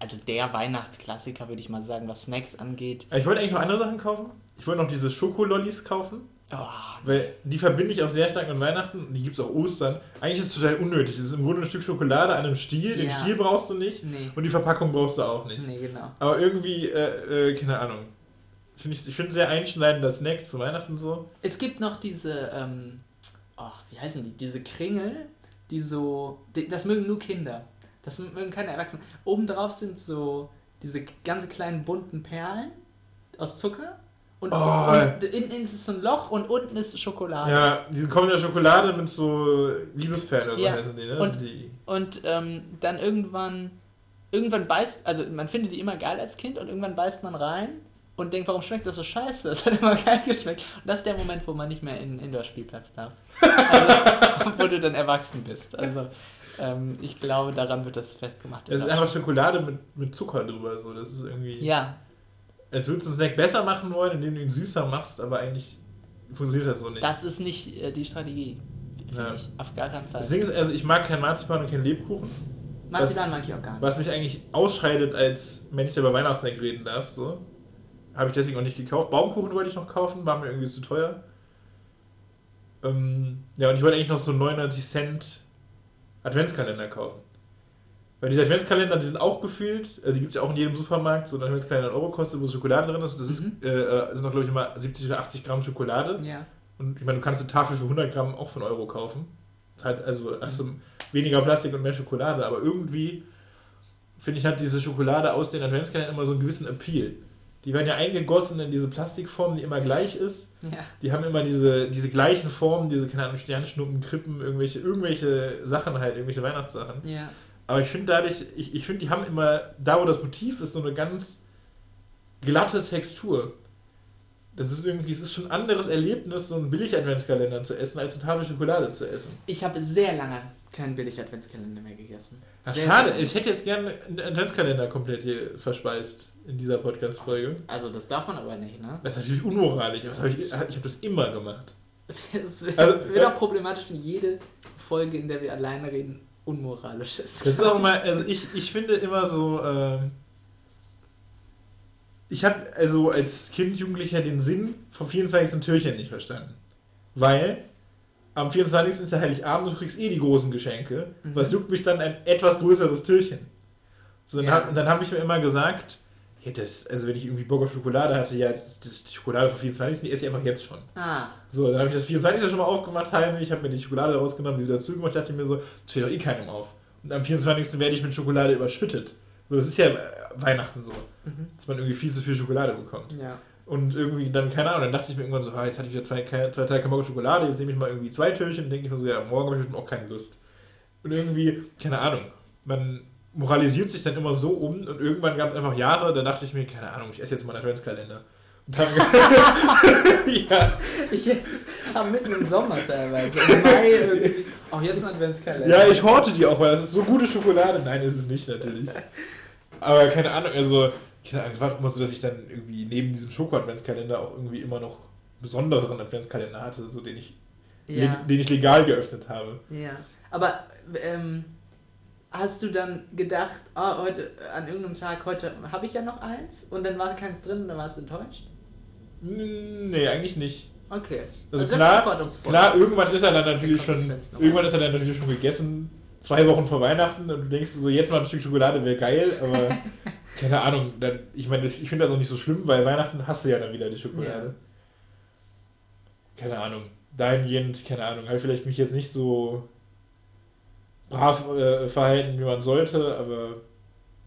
Speaker 2: also der Weihnachtsklassiker, würde ich mal sagen, was Snacks angeht.
Speaker 1: ich wollte eigentlich noch andere Sachen kaufen. Ich wollte noch diese Schokolollis kaufen.
Speaker 2: Oh,
Speaker 1: Weil die verbinde ich auch sehr stark mit Weihnachten und die gibt es auch Ostern. Eigentlich ist es total unnötig. Es ist im Grunde ein Stück Schokolade an einem Stiel. Den
Speaker 2: Ja.
Speaker 1: Stiel brauchst du nicht
Speaker 2: Nee.
Speaker 1: und die Verpackung brauchst du auch nicht.
Speaker 2: nee, genau.
Speaker 1: Aber irgendwie, äh, äh, keine Ahnung. Find ich ich finde sehr einschneidender Snack zu Weihnachten so.
Speaker 2: Es gibt noch diese, ähm, oh, wie heißen die? Diese Kringel, die so, die, das mögen nur Kinder. Das mögen keine Erwachsenen. Obendrauf sind so diese ganz kleinen bunten Perlen aus Zucker. Und,
Speaker 1: Oh.
Speaker 2: und innen ist so ein Loch und unten ist Schokolade.
Speaker 1: Ja, diese kommen in der Schokolade mit so Liebesperlen oder so
Speaker 2: Ja.
Speaker 1: heißen die, ne?
Speaker 2: Und-
Speaker 1: Sind die.
Speaker 2: Und ähm, dann irgendwann, irgendwann beißt, also man findet die immer geil als Kind und irgendwann beißt man rein und denkt, warum schmeckt das so scheiße? [laughs] Das hat immer geil geschmeckt. Und das ist der Moment, wo man nicht mehr in den Indoor-Spielplatz darf. Also, [laughs] wo du dann erwachsen bist. Also ähm, ich glaube, daran wird das festgemacht.
Speaker 1: Das ist einfach Schokolade mit, mit Zucker drüber. So. Das ist irgendwie.
Speaker 2: ja,
Speaker 1: Es würdest du einen Snack besser machen wollen, indem du ihn süßer machst, aber eigentlich funktioniert das so nicht.
Speaker 2: das ist nicht äh, die Strategie,
Speaker 1: Ja.
Speaker 2: ich. Auf gar keinen Fall.
Speaker 1: Ding ist, also ich mag kein Marzipan und kein Lebkuchen.
Speaker 2: Marzipan mag ich auch gar nicht.
Speaker 1: Was mich eigentlich ausscheidet als Mensch, der über Weihnachtssnack reden darf, so. Habe ich deswegen auch nicht gekauft. Baumkuchen wollte ich noch kaufen, war mir irgendwie zu teuer. Ähm, ja, und ich wollte eigentlich noch so 99 Cent Adventskalender kaufen. Weil diese Adventskalender, die sind auch gefühlt, also die gibt es ja auch in jedem Supermarkt, so ein Adventskalender einen Euro kostet, wo Schokolade drin ist. Das
Speaker 2: Mhm.
Speaker 1: ist, äh, sind noch, glaube ich, immer 70 oder 80 Gramm Schokolade.
Speaker 2: Ja.
Speaker 1: Und ich meine, du kannst eine Tafel für 100 Gramm auch für einen Euro kaufen. Ist halt, also hast du weniger Plastik und mehr Schokolade, aber irgendwie finde ich, hat diese Schokolade aus den Adventskalendern immer so einen gewissen Appeal. Die werden ja eingegossen in diese Plastikform, die immer gleich ist.
Speaker 2: Ja.
Speaker 1: Die haben immer diese, diese gleichen Formen, diese, keine Ahnung, Sternschnuppen, Krippen, irgendwelche, irgendwelche Sachen halt, irgendwelche Weihnachtssachen.
Speaker 2: Ja.
Speaker 1: Aber ich finde dadurch, ich, ich finde, die haben immer, da wo das Motiv ist, so eine ganz glatte Textur. Das ist irgendwie, es ist schon ein anderes Erlebnis, so einen Billig-Adventskalender zu essen, als eine Tafel Schokolade zu essen.
Speaker 2: Ich habe sehr lange keinen Billig-Adventskalender mehr gegessen.
Speaker 1: Ach,
Speaker 2: Sehr,
Speaker 1: schade,
Speaker 2: sehr
Speaker 1: ich hätte jetzt gerne einen Adventskalender komplett hier verspeist in dieser Podcast-Folge.
Speaker 2: Also das darf man aber nicht, ne?
Speaker 1: Das ist natürlich unmoralisch, aber hab ich, ich habe das immer gemacht. [laughs]
Speaker 2: Es wird,
Speaker 1: Also,
Speaker 2: wird
Speaker 1: äh,
Speaker 2: auch problematisch, wenn jede Folge, in der wir alleine reden, unmoralisch ist.
Speaker 1: Das ist auch mal, also ich, ich finde immer so, ähm, ich habe also als Kind, Jugendlicher den Sinn vom 24. Türchen nicht verstanden. Weil am 24. ist ja Heiligabend und du kriegst eh die großen Geschenke.
Speaker 2: Mhm.
Speaker 1: Was juckt mich dann ein etwas größeres Türchen? So, dann
Speaker 2: Ja.
Speaker 1: hab- habe ich mir immer gesagt, ja, das, also wenn ich irgendwie Bock auf Schokolade hatte, ja, die Schokolade vom 24. die esse ich einfach jetzt schon.
Speaker 2: Ah,
Speaker 1: So, dann habe ich das 24. schon mal aufgemacht, heimlich, habe mir die Schokolade rausgenommen, die wieder zugemacht, dachte mir so, das fällt doch eh keinem auf. Und am 24. werde ich mit Schokolade überschüttet. So, das ist ja äh, Weihnachten so,
Speaker 2: Mhm.
Speaker 1: dass man irgendwie viel zu viel Schokolade bekommt.
Speaker 2: ja.
Speaker 1: Und irgendwie dann, keine Ahnung, dann dachte ich mir irgendwann so, ah, jetzt hatte ich wieder zwei, zwei Tage keinen Bock auf Schokolade, jetzt nehme ich mal irgendwie zwei Türchen und denke ich mir so, ja, morgen habe ich bestimmt auch keine Lust. Und irgendwie, keine Ahnung, man moralisiert sich dann immer so um und irgendwann gab es einfach Jahre, da dachte ich mir, keine Ahnung, ich esse jetzt mal einen Adventskalender. Und dann, [laughs] ja,
Speaker 2: Ich habe mitten im Sommer teilweise. Im Mai irgendwie. Auch jetzt ein Adventskalender.
Speaker 1: Ja, ich horte die auch, weil das ist so gute Schokolade. Nein, ist es nicht natürlich. Aber keine Ahnung, also, keine Ahnung, es war immer so, dass ich dann irgendwie neben diesem Schoko-Adventskalender auch irgendwie immer noch besonderen Adventskalender hatte, so den ich,
Speaker 2: Ja.
Speaker 1: den ich legal geöffnet habe.
Speaker 2: ja. Aber ähm, hast du dann gedacht, ah, heute an irgendeinem Tag, heute habe ich ja noch eins und dann war keins drin und dann warst du enttäuscht?
Speaker 1: Nee, eigentlich nicht.
Speaker 2: Okay.
Speaker 1: Also
Speaker 2: sehr
Speaker 1: klar, klar, irgendwann ist er dann natürlich schon, irgendwann ist er dann natürlich schon gegessen, zwei Wochen vor Weihnachten und du denkst so, jetzt mal ein Stück Schokolade wäre geil, aber [laughs] keine Ahnung, dann, ich meine, ich finde das auch nicht so schlimm, weil Weihnachten hast du ja dann wieder die Schokolade. Keine Ahnung, dahingehend, keine Ahnung, habe ich vielleicht mich jetzt nicht so brav äh, verhalten, wie man sollte, aber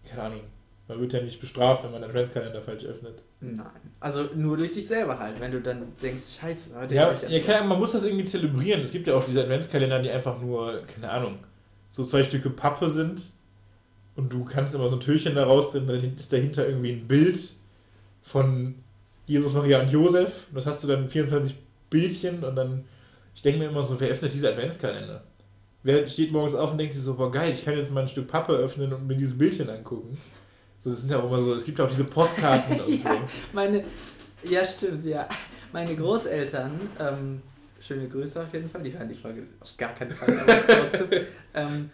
Speaker 1: keine Ahnung, man wird ja nicht bestraft, wenn man den Adventskalender falsch öffnet.
Speaker 2: Nein. Also nur durch dich selber halt, wenn du dann denkst, scheiße, heute
Speaker 1: Ja, ja klar, man muss das irgendwie zelebrieren. Es gibt ja auch diese Adventskalender, die einfach nur, keine Ahnung, so zwei Stücke Pappe sind und du kannst immer so ein Türchen da rausdrehen, dann ist dahinter irgendwie ein Bild von Jesus, Maria und Josef. Und das hast du dann 24 Bildchen und dann, ich denke mir immer so, wer öffnet diese Adventskalender? Wer steht morgens auf und denkt sich so, boah geil, ich kann jetzt mal ein Stück Pappe öffnen und mir dieses Bildchen angucken. So, das sind ja auch immer so, es gibt ja auch diese Postkarten [laughs] und so.
Speaker 2: Meine, ja stimmt, ja. Meine Großeltern, ähm, schöne Grüße auf jeden Fall, die hören die Folge auf gar keinen Fall, aber trotzdem, [laughs] ähm,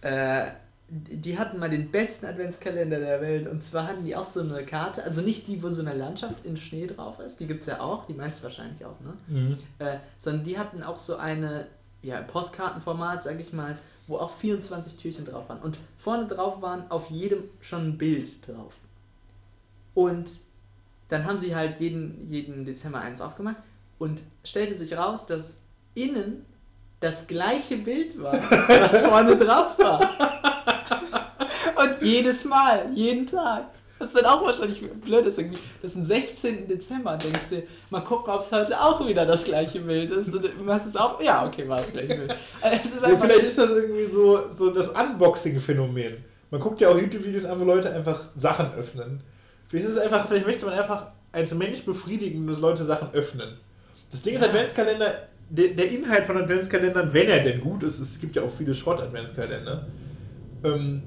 Speaker 2: äh, die hatten mal den besten Adventskalender der Welt und zwar hatten die auch so eine Karte, also nicht die, wo so eine Landschaft in Schnee drauf ist, die gibt es ja auch, die meinst du wahrscheinlich auch, ne?
Speaker 1: Mhm.
Speaker 2: Äh, sondern die hatten auch so eine, ja, Postkartenformat, sag ich mal, wo auch 24 Türchen drauf waren. Und vorne drauf waren auf jedem schon ein Bild drauf. Und dann haben sie halt jeden, jeden Dezember eins aufgemacht und stellte sich raus, dass innen das gleiche Bild war, was vorne drauf war. [laughs] Und jedes Mal, jeden Tag. Das ist dann auch wahrscheinlich blöd ist irgendwie. Das ist am 16. Dezember denkst dir, mal gucken, ob es heute auch wieder das gleiche Bild ist. Und du machst es auf. Ja, okay, war das gleiche Bild. Also [laughs] es ist
Speaker 1: Ja, vielleicht ist das irgendwie so, so das Unboxing-Phänomen. Man guckt ja auch YouTube-Videos an, wo Leute einfach Sachen öffnen. Vielleicht ist es einfach, vielleicht möchte man einfach als Mensch befriedigen, dass Leute Sachen öffnen. Das Ding ist. Adventskalender, der, der Inhalt von Adventskalendern, wenn er denn gut ist, es gibt ja auch viele Schrott-Adventskalender, ähm,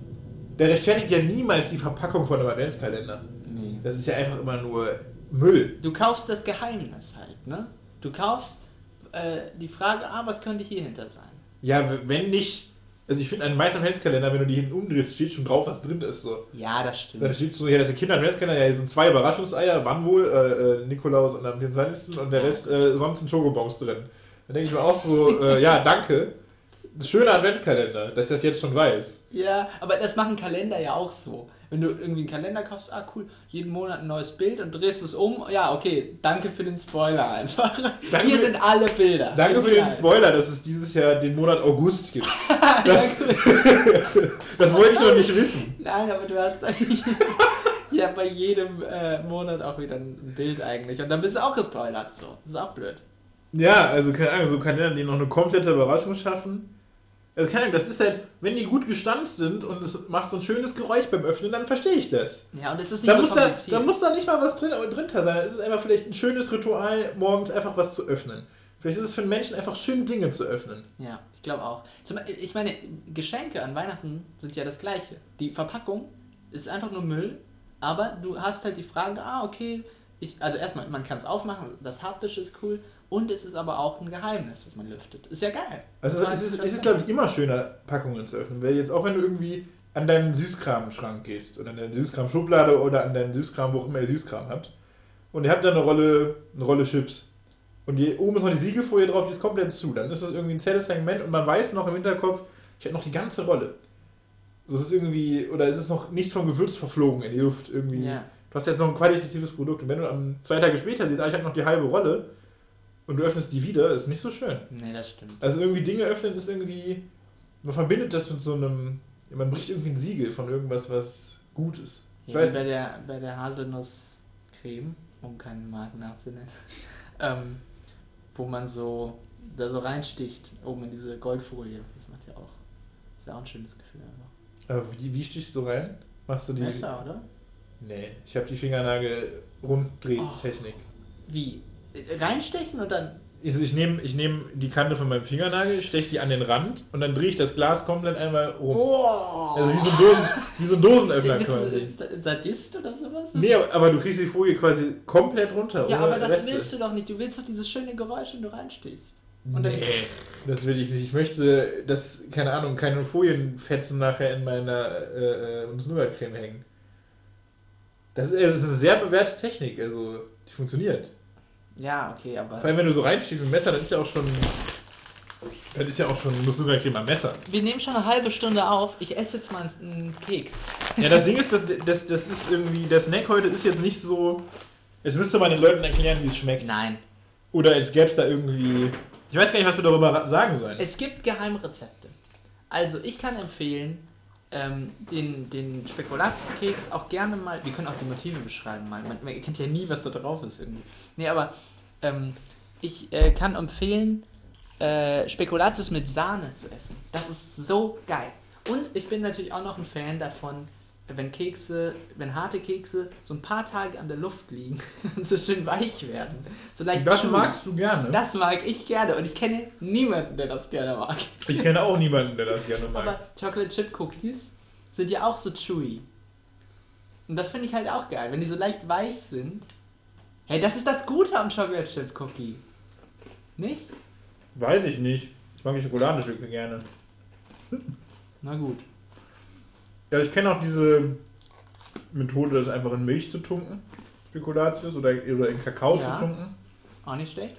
Speaker 1: der rechtfertigt ja niemals die Verpackung von einem Adventskalender.
Speaker 2: Nee.
Speaker 1: Das ist ja einfach immer nur Müll.
Speaker 2: Du kaufst das Geheimnis halt, ne? Du kaufst äh, die Frage, ah, was könnte hier hinter sein?
Speaker 1: Ja, wenn nicht, also ich finde, einen meisten Adventskalender, wenn du die hinten umdrehst, steht schon drauf, was drin ist. So.
Speaker 2: Ja, das
Speaker 1: Dann
Speaker 2: stimmt.
Speaker 1: steht so, hier, das ist der Kinder-Adventskalender, ja, hier sind zwei Überraschungseier, wann wohl, äh, äh, Nikolaus und am 24. und der Rest, äh, sonst sind Schokobons drin. Dann denke ich mir auch so, äh, ja, danke. Schöner Adventskalender, dass ich das jetzt schon weiß.
Speaker 2: Ja, aber das machen Kalender ja auch so. Wenn du irgendwie einen Kalender kaufst, ah cool, jeden Monat ein neues Bild und drehst es um, ja, okay, danke für den Spoiler einfach.
Speaker 1: Danke
Speaker 2: Hier sind alle Bilder.
Speaker 1: Danke für den. Spoiler, dass es dieses Jahr den Monat August gibt. [laughs] Das, [laughs] das wollte ich noch nicht wissen.
Speaker 2: Nein, aber du hast eigentlich [laughs] ja bei jedem äh, Monat auch wieder ein Bild eigentlich. Und dann bist du auch gespoilert. So. Das ist auch blöd.
Speaker 1: Ja, also keine Ahnung, so Kalender, die noch eine komplette Überraschung schaffen. Also keine Ahnung, das ist halt, wenn die gut gestanzt sind und es macht so ein schönes Geräusch beim Öffnen, dann verstehe ich das.
Speaker 2: Ja, und es ist nicht
Speaker 1: Da
Speaker 2: so
Speaker 1: muss, da, da muss da nicht mal was drin, drinter sein. Es ist einfach vielleicht ein schönes Ritual, morgens einfach was zu öffnen. Vielleicht ist es für einen Menschen einfach schön, Dinge zu öffnen.
Speaker 2: Ja, ich glaube auch. Ich meine, Geschenke an Weihnachten sind ja das gleiche. Die Verpackung ist einfach nur Müll, aber du hast halt die Frage, ah, okay, ich, also erstmal, man kann es aufmachen, das Haptische ist cool und es ist aber auch ein Geheimnis, das man lüftet. Ist ja geil.
Speaker 1: Also
Speaker 2: Das
Speaker 1: es ist,
Speaker 2: das
Speaker 1: es ist glaube ich, immer schöner, Packungen zu öffnen. Weil jetzt auch wenn du irgendwie an deinen Süßkram-Schrank gehst oder an deine Süßkram-Schublade oder an deinen Süßkram, wo auch immer ihr Süßkram habt und ihr habt da eine Rolle, eine Rolle Chips und hier oben ist noch die Siegelfolie drauf, die ist komplett zu. Dann ist das irgendwie ein satisfying Moment und man weiß noch im Hinterkopf, ich habe noch die ganze Rolle. So ist es irgendwie, oder ist es noch nicht vom Gewürz verflogen in die Luft irgendwie.
Speaker 2: Ja.
Speaker 1: Du hast jetzt noch ein qualitatives Produkt und wenn du am zwei Tage später siehst, ah, ich habe noch die halbe Rolle und du öffnest die wieder, ist nicht so schön.
Speaker 2: Nee, das stimmt.
Speaker 1: Also irgendwie Dinge öffnen ist irgendwie, man verbindet das mit so einem, man bricht irgendwie ein Siegel von irgendwas, was gut ist. Ich
Speaker 2: Ja,
Speaker 1: weiß
Speaker 2: bei der, bei der Haselnusscreme, um keinen Marken nachzunennen, [laughs] ähm, wo man so da so reinsticht, oben in diese Goldfolie. Das macht ja auch, ist ja auch ein schönes Gefühl. einfach.
Speaker 1: Aber wie, wie stichst du rein? Machst du die?
Speaker 2: Messer, oder?
Speaker 1: Nee, ich habe die Fingernagel Runddrehtechnik.
Speaker 2: Wie? Reinstechen und dann.
Speaker 1: Also ich nehme ich nehm die Kante von meinem Fingernagel, steche die an den Rand und dann drehe ich das Glas komplett einmal rum.
Speaker 2: Oh!
Speaker 1: Also wie so ein, Dosen, wie so ein Dosenöffner quasi.
Speaker 2: Sadist oder sowas?
Speaker 1: Nee, aber, aber du kriegst die Folie quasi komplett runter.
Speaker 2: ja, aber das
Speaker 1: Reste.
Speaker 2: willst du doch nicht. Du willst doch dieses schöne Geräusch, wenn du reinstichst. Und
Speaker 1: nee, das will ich nicht. Ich möchte, dass, keine Ahnung, keine Folienfetzen nachher in meiner äh, äh, Nougatcreme hängen. Das ist, das ist eine sehr bewährte Technik, also die funktioniert.
Speaker 2: Ja, okay, aber.
Speaker 1: Vor allem, wenn du so reinstehst mit dem Messer, dann ist ja auch schon. Das ist ja auch schon, musst du gar nicht mal Messer.
Speaker 2: Wir nehmen schon eine halbe Stunde auf. Ich esse jetzt mal einen Keks.
Speaker 1: Ja, das Ding ist, das, das, das ist irgendwie, der Snack heute ist jetzt nicht so. Jetzt müsste man den Leuten erklären, wie es schmeckt.
Speaker 2: Nein.
Speaker 1: Oder es gäbe es da irgendwie. Ich weiß gar nicht, was wir darüber sagen sollen.
Speaker 2: Es gibt Geheimrezepte. Also, ich kann empfehlen, ähm, den, den Spekulatiuskeks auch gerne mal. Wir können auch die Motive beschreiben mal. Man, man erkennt ja nie, was da drauf ist irgendwie. Nee, aber ähm, ich äh, kann empfehlen, äh, Spekulatius mit Sahne zu essen. Das ist so geil. Und ich bin natürlich auch noch ein Fan davon, wenn Kekse, wenn harte Kekse so ein paar Tage an der Luft liegen [laughs] und so schön weich werden. So leicht
Speaker 1: das
Speaker 2: chewy.
Speaker 1: magst du gerne.
Speaker 2: Das mag ich gerne und ich kenne niemanden, der das gerne mag.
Speaker 1: ich kenne auch niemanden, der das gerne mag.
Speaker 2: Aber Chocolate Chip Cookies sind ja auch so chewy. Und das finde ich halt auch geil, wenn die so leicht weich sind. Hey, das ist das Gute am Chocolate Chip Cookie. Nicht?
Speaker 1: Weiß ich nicht. Ich mag die Schokoladestücke gerne.
Speaker 2: Na gut.
Speaker 1: Ja, ich kenne auch diese Methode, das einfach in Milch zu tunken. Spekulatius oder, oder in Kakao
Speaker 2: Ja.
Speaker 1: zu tunken.
Speaker 2: Auch nicht schlecht.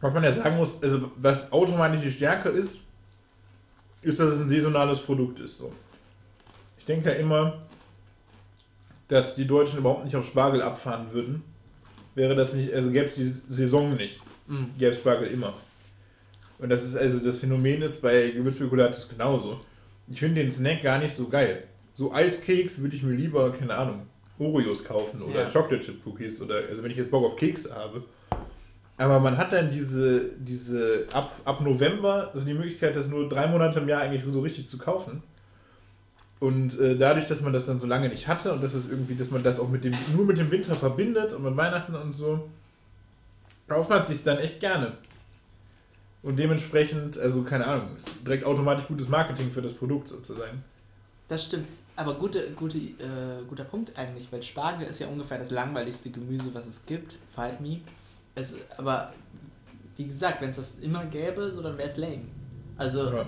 Speaker 1: Was man ja sagen muss, also was automatisch die Stärke ist, ist, dass es ein saisonales Produkt ist. So. Ich denke ja immer, dass die Deutschen überhaupt nicht auf Spargel abfahren würden. Wäre das nicht, also gäbe es die Saison nicht,
Speaker 2: Mm.
Speaker 1: gäbe es Spargel immer. Und das ist also das Phänomen ist bei Gewürzspekulatius genauso. Ich finde den Snack gar nicht so geil. So als Keks würde ich mir lieber, keine Ahnung, Oreos kaufen oder
Speaker 2: Ja.
Speaker 1: Chocolate Chip Cookies oder also wenn ich jetzt Bock auf Kekse habe. Aber man hat dann diese, diese ab, ab November also die Möglichkeit, das nur drei Monate im Jahr eigentlich so richtig zu kaufen. Und äh, dadurch, dass man das dann so lange nicht hatte und dass es irgendwie, dass man das auch mit dem, nur mit dem Winter verbindet und mit Weihnachten und so, kauft man sich dann echt gerne. Und dementsprechend, also keine Ahnung, ist direkt automatisch gutes Marketing für das Produkt sozusagen.
Speaker 2: Das stimmt. Aber gute, gute, äh, guter Punkt eigentlich, weil Spargel ist ja ungefähr das langweiligste Gemüse, was es gibt. Fight me. Es, aber wie gesagt, wenn es das immer gäbe, so dann wäre es lame. Also
Speaker 1: Ja.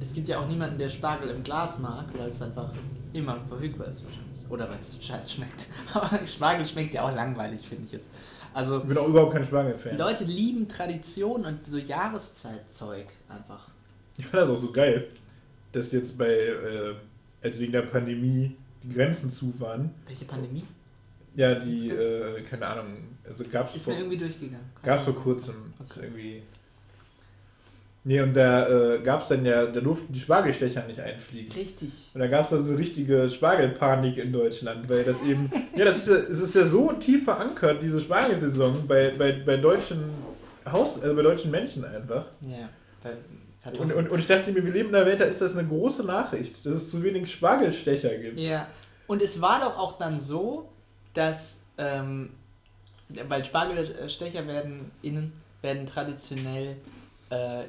Speaker 2: es gibt ja auch niemanden, der Spargel im Glas mag, weil es einfach immer verfügbar ist wahrscheinlich. Oder weil es scheiße schmeckt. [laughs] Aber Spargel schmeckt ja auch langweilig, finde ich jetzt. Also
Speaker 1: Ich bin auch überhaupt kein Spargel-Fan.
Speaker 2: Leute lieben Tradition und so Jahreszeitzeug einfach.
Speaker 1: Ich fand das auch so geil, dass jetzt bei, äh, als wegen der Pandemie die Grenzen zu waren.
Speaker 2: Welche Pandemie?
Speaker 1: Ja, die, äh, keine Ahnung, also gab es
Speaker 2: Ist
Speaker 1: vor,
Speaker 2: mir irgendwie durchgegangen.
Speaker 1: gab's vor kurzem. Ist
Speaker 2: Okay.
Speaker 1: irgendwie. Nee, und da äh, gab es dann ja, da durften die Spargelstecher nicht einfliegen.
Speaker 2: Richtig.
Speaker 1: Und da gab es da so richtige Spargelpanik in Deutschland, weil das eben, ja, das ist ja, es ist ja so tief verankert, diese Spargelsaison, bei, bei, bei deutschen Haus, also bei deutschen Menschen einfach.
Speaker 2: Ja. Weil
Speaker 1: Und, und, und ich dachte mir, wir leben in einer Welt, da ist das eine große Nachricht, dass es zu wenig Spargelstecher gibt.
Speaker 2: ja. Und es war doch auch dann so, dass, ähm, weil Spargelstecher werden innen, werden traditionell äh,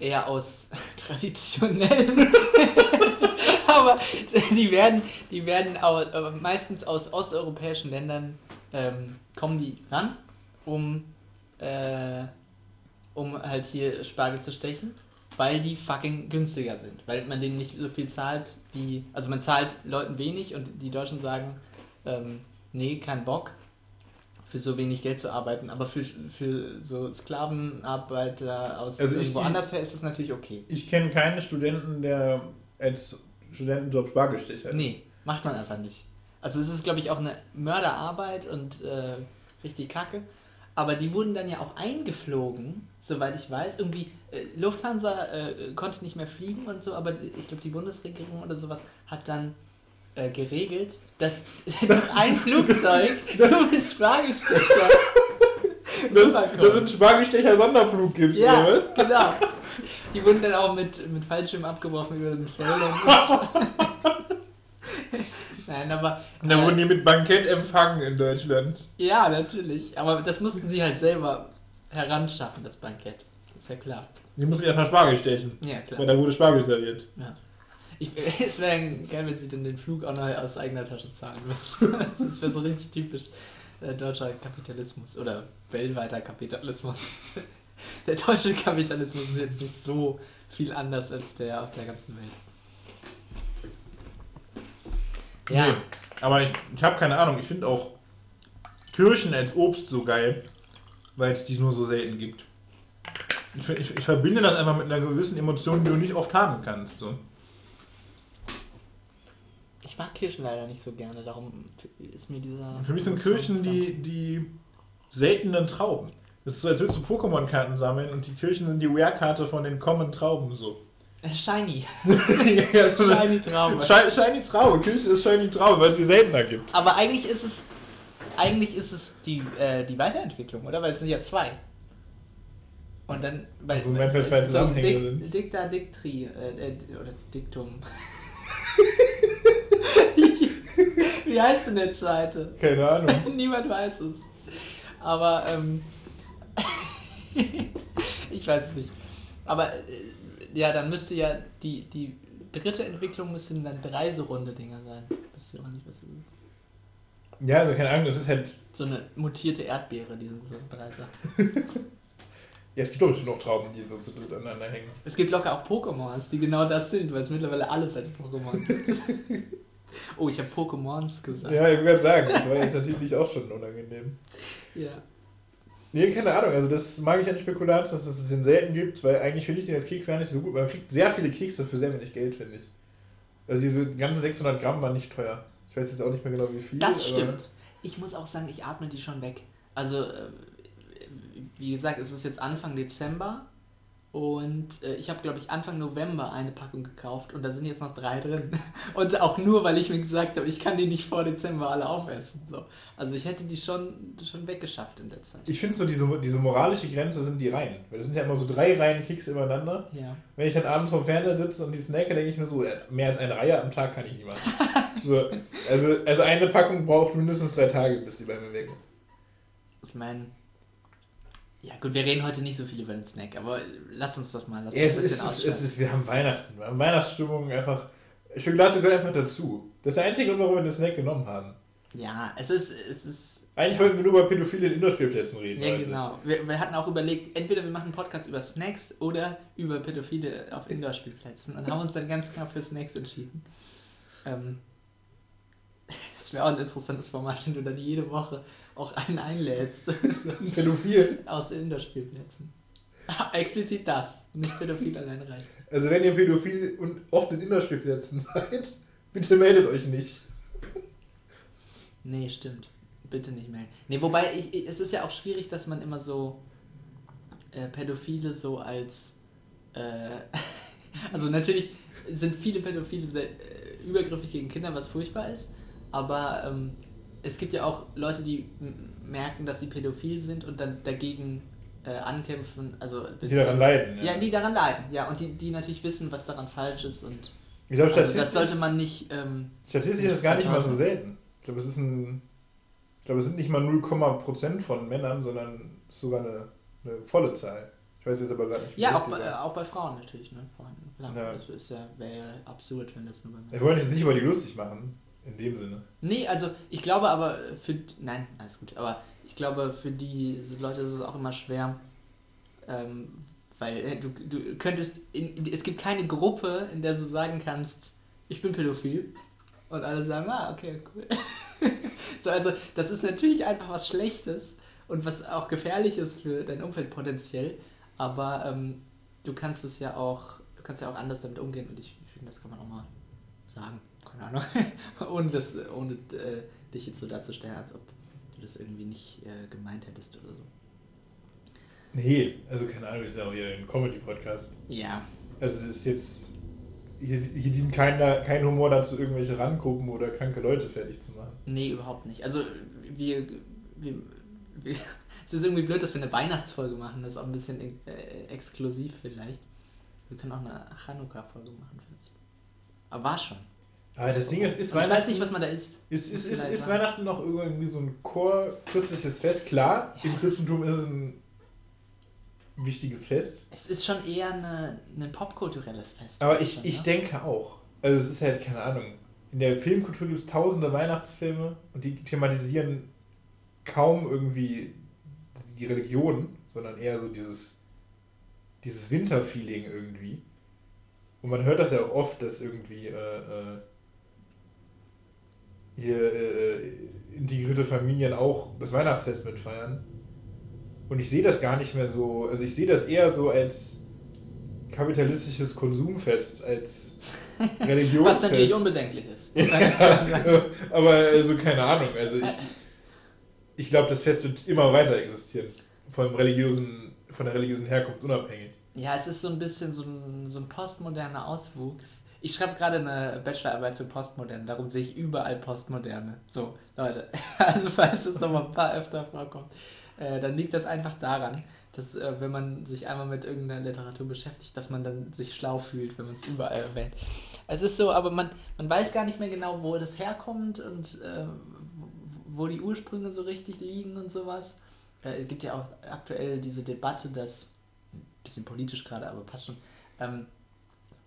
Speaker 2: eher aus [laughs] traditionell, [laughs] aber die werden, die werden au- äh, meistens aus osteuropäischen Ländern ähm, kommen die ran, um, äh, um halt hier Spargel zu stechen, weil die fucking günstiger sind, weil man denen nicht so viel zahlt wie, also man zahlt Leuten wenig und die Deutschen sagen, ähm, nee, kein Bock für so wenig Geld zu arbeiten, aber für, für so Sklavenarbeiter aus
Speaker 1: Also
Speaker 2: irgendwo anders her ist das natürlich okay.
Speaker 1: Ich kenne keinen Studenten, der als Studentenjob Spargelstecher ist.
Speaker 2: Nee, macht man einfach nicht. Also es ist, glaube ich, auch eine Mörderarbeit und äh, richtig kacke. Aber die wurden dann ja auch eingeflogen, soweit ich weiß. Irgendwie, äh, Lufthansa äh, konnte nicht mehr fliegen und so, aber ich glaube, die Bundesregierung oder sowas hat dann äh, geregelt, dass [laughs] noch ein Flugzeug [laughs] nur mit Spargelstecher [laughs]
Speaker 1: Das, das sind Spargelstecher-Sonderflug gibt,
Speaker 2: Ja,
Speaker 1: oder was?
Speaker 2: genau. Die wurden dann auch mit, mit Fallschirm abgeworfen über den Feld. Nein, aber.
Speaker 1: Und dann
Speaker 2: äh,
Speaker 1: wurden die mit Bankett empfangen in Deutschland.
Speaker 2: Ja, natürlich. Aber das mussten sie halt selber heranschaffen, das Bankett. Ist ja klar.
Speaker 1: Die mussten erstmal Spargel stechen.
Speaker 2: Ja,
Speaker 1: Weil
Speaker 2: klar.
Speaker 1: da wurde Spargel serviert.
Speaker 2: Ja. Ich, [laughs] es wäre geil, wenn sie dann den Flug auch noch aus eigener Tasche zahlen müssen. [laughs] Das wäre so richtig typisch äh, deutscher Kapitalismus oder weltweiter Kapitalismus. [laughs] Der deutsche Kapitalismus ist jetzt nicht so viel anders als der auf der ganzen Welt. Ja,
Speaker 1: Nee, aber ich, ich habe keine Ahnung. Ich finde auch Kirschen als Obst so geil, weil es die nur so selten gibt. Ich, ich, ich verbinde das einfach mit einer gewissen Emotion, die du nicht oft haben kannst. So.
Speaker 2: Ich mag Kirschen leider nicht so gerne, darum ist mir dieser.
Speaker 1: Für mich sind Kirschen die, die seltenen Trauben. Das ist so, als würdest du Pokémon-Karten sammeln und die Kirschen sind die Rare-Karte von den Common Trauben so.
Speaker 2: Äh, Shiny. [laughs]
Speaker 1: ja, so
Speaker 2: Shiny Traube.
Speaker 1: Shi- Shiny Traube, Kirsche ist Shiny Traube, weil es die seltener gibt.
Speaker 2: Aber eigentlich ist es. Eigentlich ist es die, äh, die Weiterentwicklung, oder? Weil es sind ja zwei. Und dann. Bei,
Speaker 1: Also, wenn wir zwei
Speaker 2: so
Speaker 1: Zusammenhänge
Speaker 2: Dic-
Speaker 1: sind.
Speaker 2: Dicta Dictri. Äh, äh, oder Diktum. [laughs] Wie heißt denn der zweite?
Speaker 1: Keine Ahnung. [laughs]
Speaker 2: Niemand weiß es. Aber, ähm. [laughs] ich weiß es nicht. Aber, äh, ja, dann müsste ja die, die dritte Entwicklung müssten dann drei so runde Dinger sein. Wisst ihr auch nicht, was es ist.
Speaker 1: Ja, also keine Ahnung, das ist halt.
Speaker 2: So eine mutierte Erdbeere, die sind so drei Sachen. [laughs]
Speaker 1: Ja, es gibt doch noch Trauben, die so zu dritt aneinander hängen.
Speaker 2: Es gibt locker auch Pokémons, die genau das sind, weil es mittlerweile alles als Pokémon gibt. Oh, ich habe Pokémons gesagt.
Speaker 1: Ja, ich würde sagen, das war jetzt natürlich auch schon unangenehm.
Speaker 2: ja.
Speaker 1: Nee, keine Ahnung, also das mag ich an Spekulat, dass es den selten gibt, weil eigentlich finde ich den als Keks gar nicht so gut. Man kriegt sehr viele Kekse für sehr wenig Geld, finde ich. Also diese ganzen 600 Gramm waren nicht teuer. Ich weiß jetzt auch nicht mehr genau, wie viel.
Speaker 2: Das stimmt. Ich muss auch sagen, ich atme die schon weg. Also, äh, wie gesagt, es ist jetzt Anfang Dezember und äh, ich habe, glaube ich, Anfang November eine Packung gekauft und da sind jetzt noch drei drin. [laughs] Und auch nur, weil ich mir gesagt habe, ich kann die nicht vor Dezember alle aufessen. So. Also ich hätte die schon, schon weggeschafft in der Zeit.
Speaker 1: Ich finde so, diese, diese moralische Grenze sind die Reihen. Weil das sind ja immer so drei Reihen Keks übereinander.
Speaker 2: Ja.
Speaker 1: Wenn ich dann abends vom Fernseher sitze und die snacke, denke ich mir so, mehr als eine Reihe am Tag kann ich nicht machen. [laughs] so, also, also eine Packung braucht mindestens drei Tage, bis die bei mir weg ist.
Speaker 2: Ich meine, ja gut, wir reden heute nicht so viel über den Snack, aber lass uns das mal, lass
Speaker 1: Ja, es, ist, es, ist, wir haben Weihnachten. Wir haben Weihnachtsstimmung einfach. Spekulate gehört einfach dazu. Das ist der einzige Grund, warum wir den Snack genommen haben.
Speaker 2: Ja, es ist, es ist
Speaker 1: Eigentlich wollten wir nur über Pädophile in Indoor-Spielplätzen reden.
Speaker 2: Ja,
Speaker 1: heute.
Speaker 2: genau. Wir, wir hatten auch überlegt, entweder wir machen einen Podcast über Snacks oder über Pädophile auf Indoor-Spielplätzen und haben uns dann ganz knapp für Snacks entschieden. Ähm, [laughs] das wäre auch ein interessantes Format, wenn du dann jede Woche auch einen einlädst [laughs]
Speaker 1: Pädophil.
Speaker 2: aus Indoor-Spielplätzen. [laughs] Explizit das, nicht Pädophil allein reicht.
Speaker 1: Also, wenn ihr Pädophil und oft in Indoor-Spielplätzen seid, [laughs] bitte meldet euch nicht.
Speaker 2: Nee, stimmt. Bitte nicht melden. Nee, wobei, ich, ich, es ist ja auch schwierig, dass man immer so äh, Pädophile so als. Äh, also, natürlich sind viele Pädophile sehr äh, übergriffig gegen Kinder, was furchtbar ist. Aber ähm, es gibt ja auch Leute, die merken, dass sie pädophil sind und dann dagegen äh, ankämpfen. Also,
Speaker 1: Die daran leiden.
Speaker 2: Ja, die daran leiden. Ja, und die, die natürlich wissen, was daran falsch ist. Und
Speaker 1: ich glaube,
Speaker 2: also, das sollte man nicht. Ähm,
Speaker 1: statistisch ist es gar nicht mal so selten. Ich glaube, es ist ein. Ich glaube, es sind nicht mal 0,% von Männern, sondern ist sogar eine, eine volle Zahl. Ich weiß jetzt aber gerade nicht, wie
Speaker 2: Ja, auch bei, äh, auch bei Frauen natürlich, ne? Klar.
Speaker 1: Ja.
Speaker 2: Das ist ja, wäre ja absurd, wenn das nur bei Männern
Speaker 1: wollen jetzt nicht über die lustig machen, in dem Sinne.
Speaker 2: Nee, also ich glaube aber für. Nein, alles gut. Aber ich glaube, für diese Leute ist es auch immer schwer, ähm, weil äh, du, du könntest. In, es gibt keine Gruppe, in der du sagen kannst, ich bin pädophil. Und alle sagen, ah, okay, cool. [laughs] so, also, das ist natürlich einfach was Schlechtes und was auch gefährlich ist für dein Umfeld potenziell. Aber ähm, du kannst es ja auch, du kannst ja auch anders damit umgehen und ich finde, das kann man auch mal sagen. Keine Ahnung. [laughs] ohne das, ohne äh, dich jetzt so darzustellen, als ob du das irgendwie nicht äh, gemeint hättest oder so.
Speaker 1: Nee, also keine Ahnung, wir sind auch hier ein Comedy-Podcast.
Speaker 2: Ja.
Speaker 1: Also es ist jetzt. Hier, hier dient keiner, kein Humor dazu, irgendwelche Randgruppen oder kranke Leute fertig zu machen.
Speaker 2: Nee, überhaupt nicht. Also wir, wir, [laughs] es ist irgendwie blöd, dass wir eine Weihnachtsfolge machen. Das ist auch ein bisschen äh, exklusiv vielleicht. Wir können auch eine Chanukka-Folge machen vielleicht. Aber war schon.
Speaker 1: Aber das Ding ist, ist
Speaker 2: ich
Speaker 1: Weihnachten.
Speaker 2: weiß nicht, was man da isst.
Speaker 1: Ist, ist, ist, ist. Weihnachten noch irgendwie so ein chor-christliches Fest? Klar,
Speaker 2: Ja.
Speaker 1: im Christentum ist es ein wichtiges Fest.
Speaker 2: Es ist schon eher eine, ein popkulturelles Fest.
Speaker 1: Aber ich,
Speaker 2: schon,
Speaker 1: ich
Speaker 2: ne?
Speaker 1: denke auch. Also es ist halt, keine Ahnung. In der Filmkultur gibt es tausende Weihnachtsfilme und die thematisieren kaum irgendwie die Religion, sondern eher so dieses, dieses Winterfeeling irgendwie. Und man hört das ja auch oft, dass irgendwie äh, äh, hier äh, integrierte Familien auch das Weihnachtsfest mitfeiern. Und ich sehe das gar nicht mehr so, also ich sehe das eher so als kapitalistisches Konsumfest, als [laughs] Religionsfest.
Speaker 2: Was natürlich unbedenklich ist. [laughs]
Speaker 1: Ja, aber also keine Ahnung, also ich, ich glaube, das Fest wird immer weiter existieren. Von, religiösen, von der religiösen Herkunft unabhängig.
Speaker 2: Ja, es ist so ein bisschen so ein, so ein postmoderner Auswuchs. Ich schreibe gerade eine Bachelorarbeit zu Postmodern, darum sehe ich überall Postmoderne. So, Leute, [laughs] also falls es noch mal ein paar öfter vorkommt, äh, dann liegt das einfach daran, dass äh, wenn man sich einmal mit irgendeiner Literatur beschäftigt, dass man dann sich schlau fühlt, wenn man es überall erwähnt. Es ist so, aber man, man weiß gar nicht mehr genau, wo das herkommt und äh, wo die Ursprünge so richtig liegen und sowas. Äh, es gibt ja auch aktuell diese Debatte, dass, bisschen politisch gerade, aber passt schon, ähm,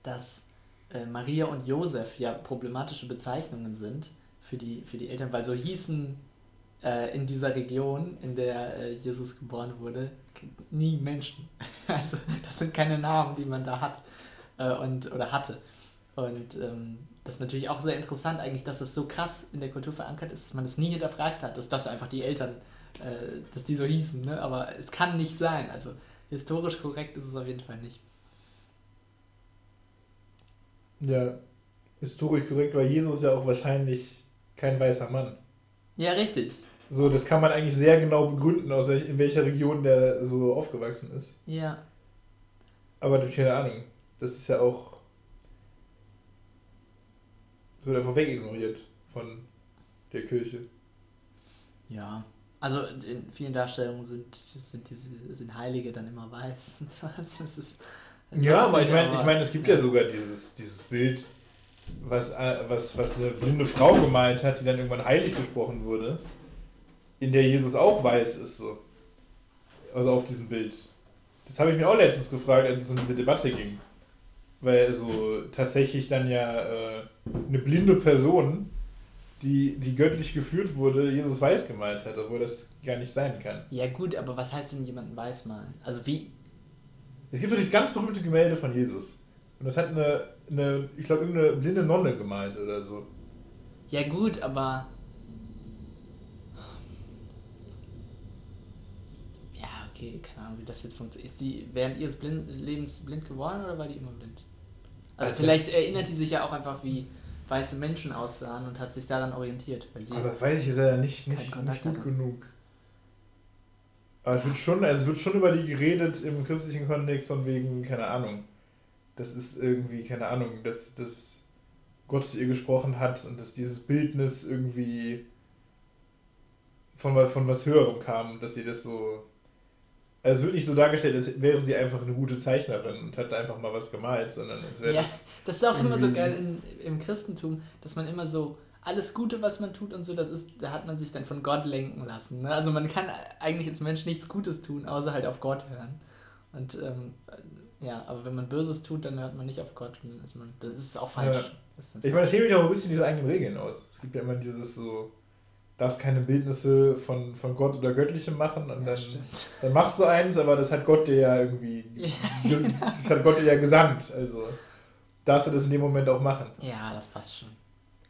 Speaker 2: dass äh, Maria und Josef ja problematische Bezeichnungen sind für die, für die Eltern, weil so hießen äh, in dieser Region, in der äh, Jesus geboren wurde, nie Menschen. [laughs] Also das sind keine Namen, die man da hat äh, und, oder hatte. Und ähm, das ist natürlich auch sehr interessant eigentlich, dass es so krass in der Kultur verankert ist, dass man das nie hinterfragt hat, dass das einfach die Eltern, äh, dass die so hießen. Ne? Aber es kann nicht sein. Also historisch korrekt ist es auf jeden Fall nicht.
Speaker 1: Ja, historisch korrekt war Jesus ja auch wahrscheinlich kein weißer Mann.
Speaker 2: Ja, richtig.
Speaker 1: So, das kann man eigentlich sehr genau begründen, aus welch, in welcher Region der so aufgewachsen ist.
Speaker 2: Ja.
Speaker 1: Aber keine Ahnung. Das ist ja auch. Das wird einfach wegignoriert von der Kirche.
Speaker 2: Ja. Also in vielen Darstellungen sind, sind diese sind Heilige dann immer weiß. [laughs] Das ist,
Speaker 1: ja, aber ich meine, ich mein, es gibt ja sogar dieses, dieses Bild, was, äh, was, was eine blinde Frau gemalt hat, die dann irgendwann heilig gesprochen wurde, in der Jesus auch weiß ist. So. Also auf diesem Bild. Das habe ich mir auch letztens gefragt, als es um diese Debatte ging. Weil also tatsächlich dann ja äh, eine blinde Person, die, die göttlich geführt wurde, Jesus weiß gemalt hat, obwohl das gar nicht sein kann.
Speaker 2: Ja gut, aber was heißt denn jemanden weiß malen? Also wie,
Speaker 1: es gibt doch dieses ganz berühmte Gemälde von Jesus. Und das hat eine, eine ich glaube, irgendeine blinde Nonne gemalt oder so.
Speaker 2: Ja gut, aber... Ja, okay, keine Ahnung, wie das jetzt funktioniert. Ist sie während ihres blind, Lebens blind geworden oder war die immer blind? Also vielleicht erinnert sie sich ja auch einfach, wie weiße Menschen aussahen und hat sich daran orientiert.
Speaker 1: Aber das weiß ich ist ja nicht, nicht, nicht gut genug. Aber es wird schon, also es wird schon über die geredet im christlichen Kontext von wegen, keine Ahnung. Das ist irgendwie, keine Ahnung, dass, dass Gott zu ihr gesprochen hat und dass dieses Bildnis irgendwie von, von was Höherem kam und dass sie das so. Also es wird nicht so dargestellt, als wäre sie einfach eine gute Zeichnerin und hat einfach mal was gemalt, sondern als wäre
Speaker 2: ja, das. Ist auch immer so geil in, im Christentum, dass man immer so alles Gute, was man tut und so, das ist, da hat man sich dann von Gott lenken lassen. Ne? Also man kann eigentlich als Mensch nichts Gutes tun, außer halt auf Gott hören. Und ähm, ja, aber wenn man Böses tut, dann hört man nicht auf Gott. Ist man, das ist auch falsch. Ja.
Speaker 1: Ist ich meine, das hebe ich auch ein bisschen diese eigenen Regeln aus. Es gibt ja immer dieses so, darfst keine Bildnisse von, von Gott oder Göttlichem machen und dann, dann machst du eins, aber das hat Gott dir ja irgendwie, ja, genau. hat Gott dir ja gesandt. Also darfst du das in dem Moment auch machen.
Speaker 2: Ja, das passt schon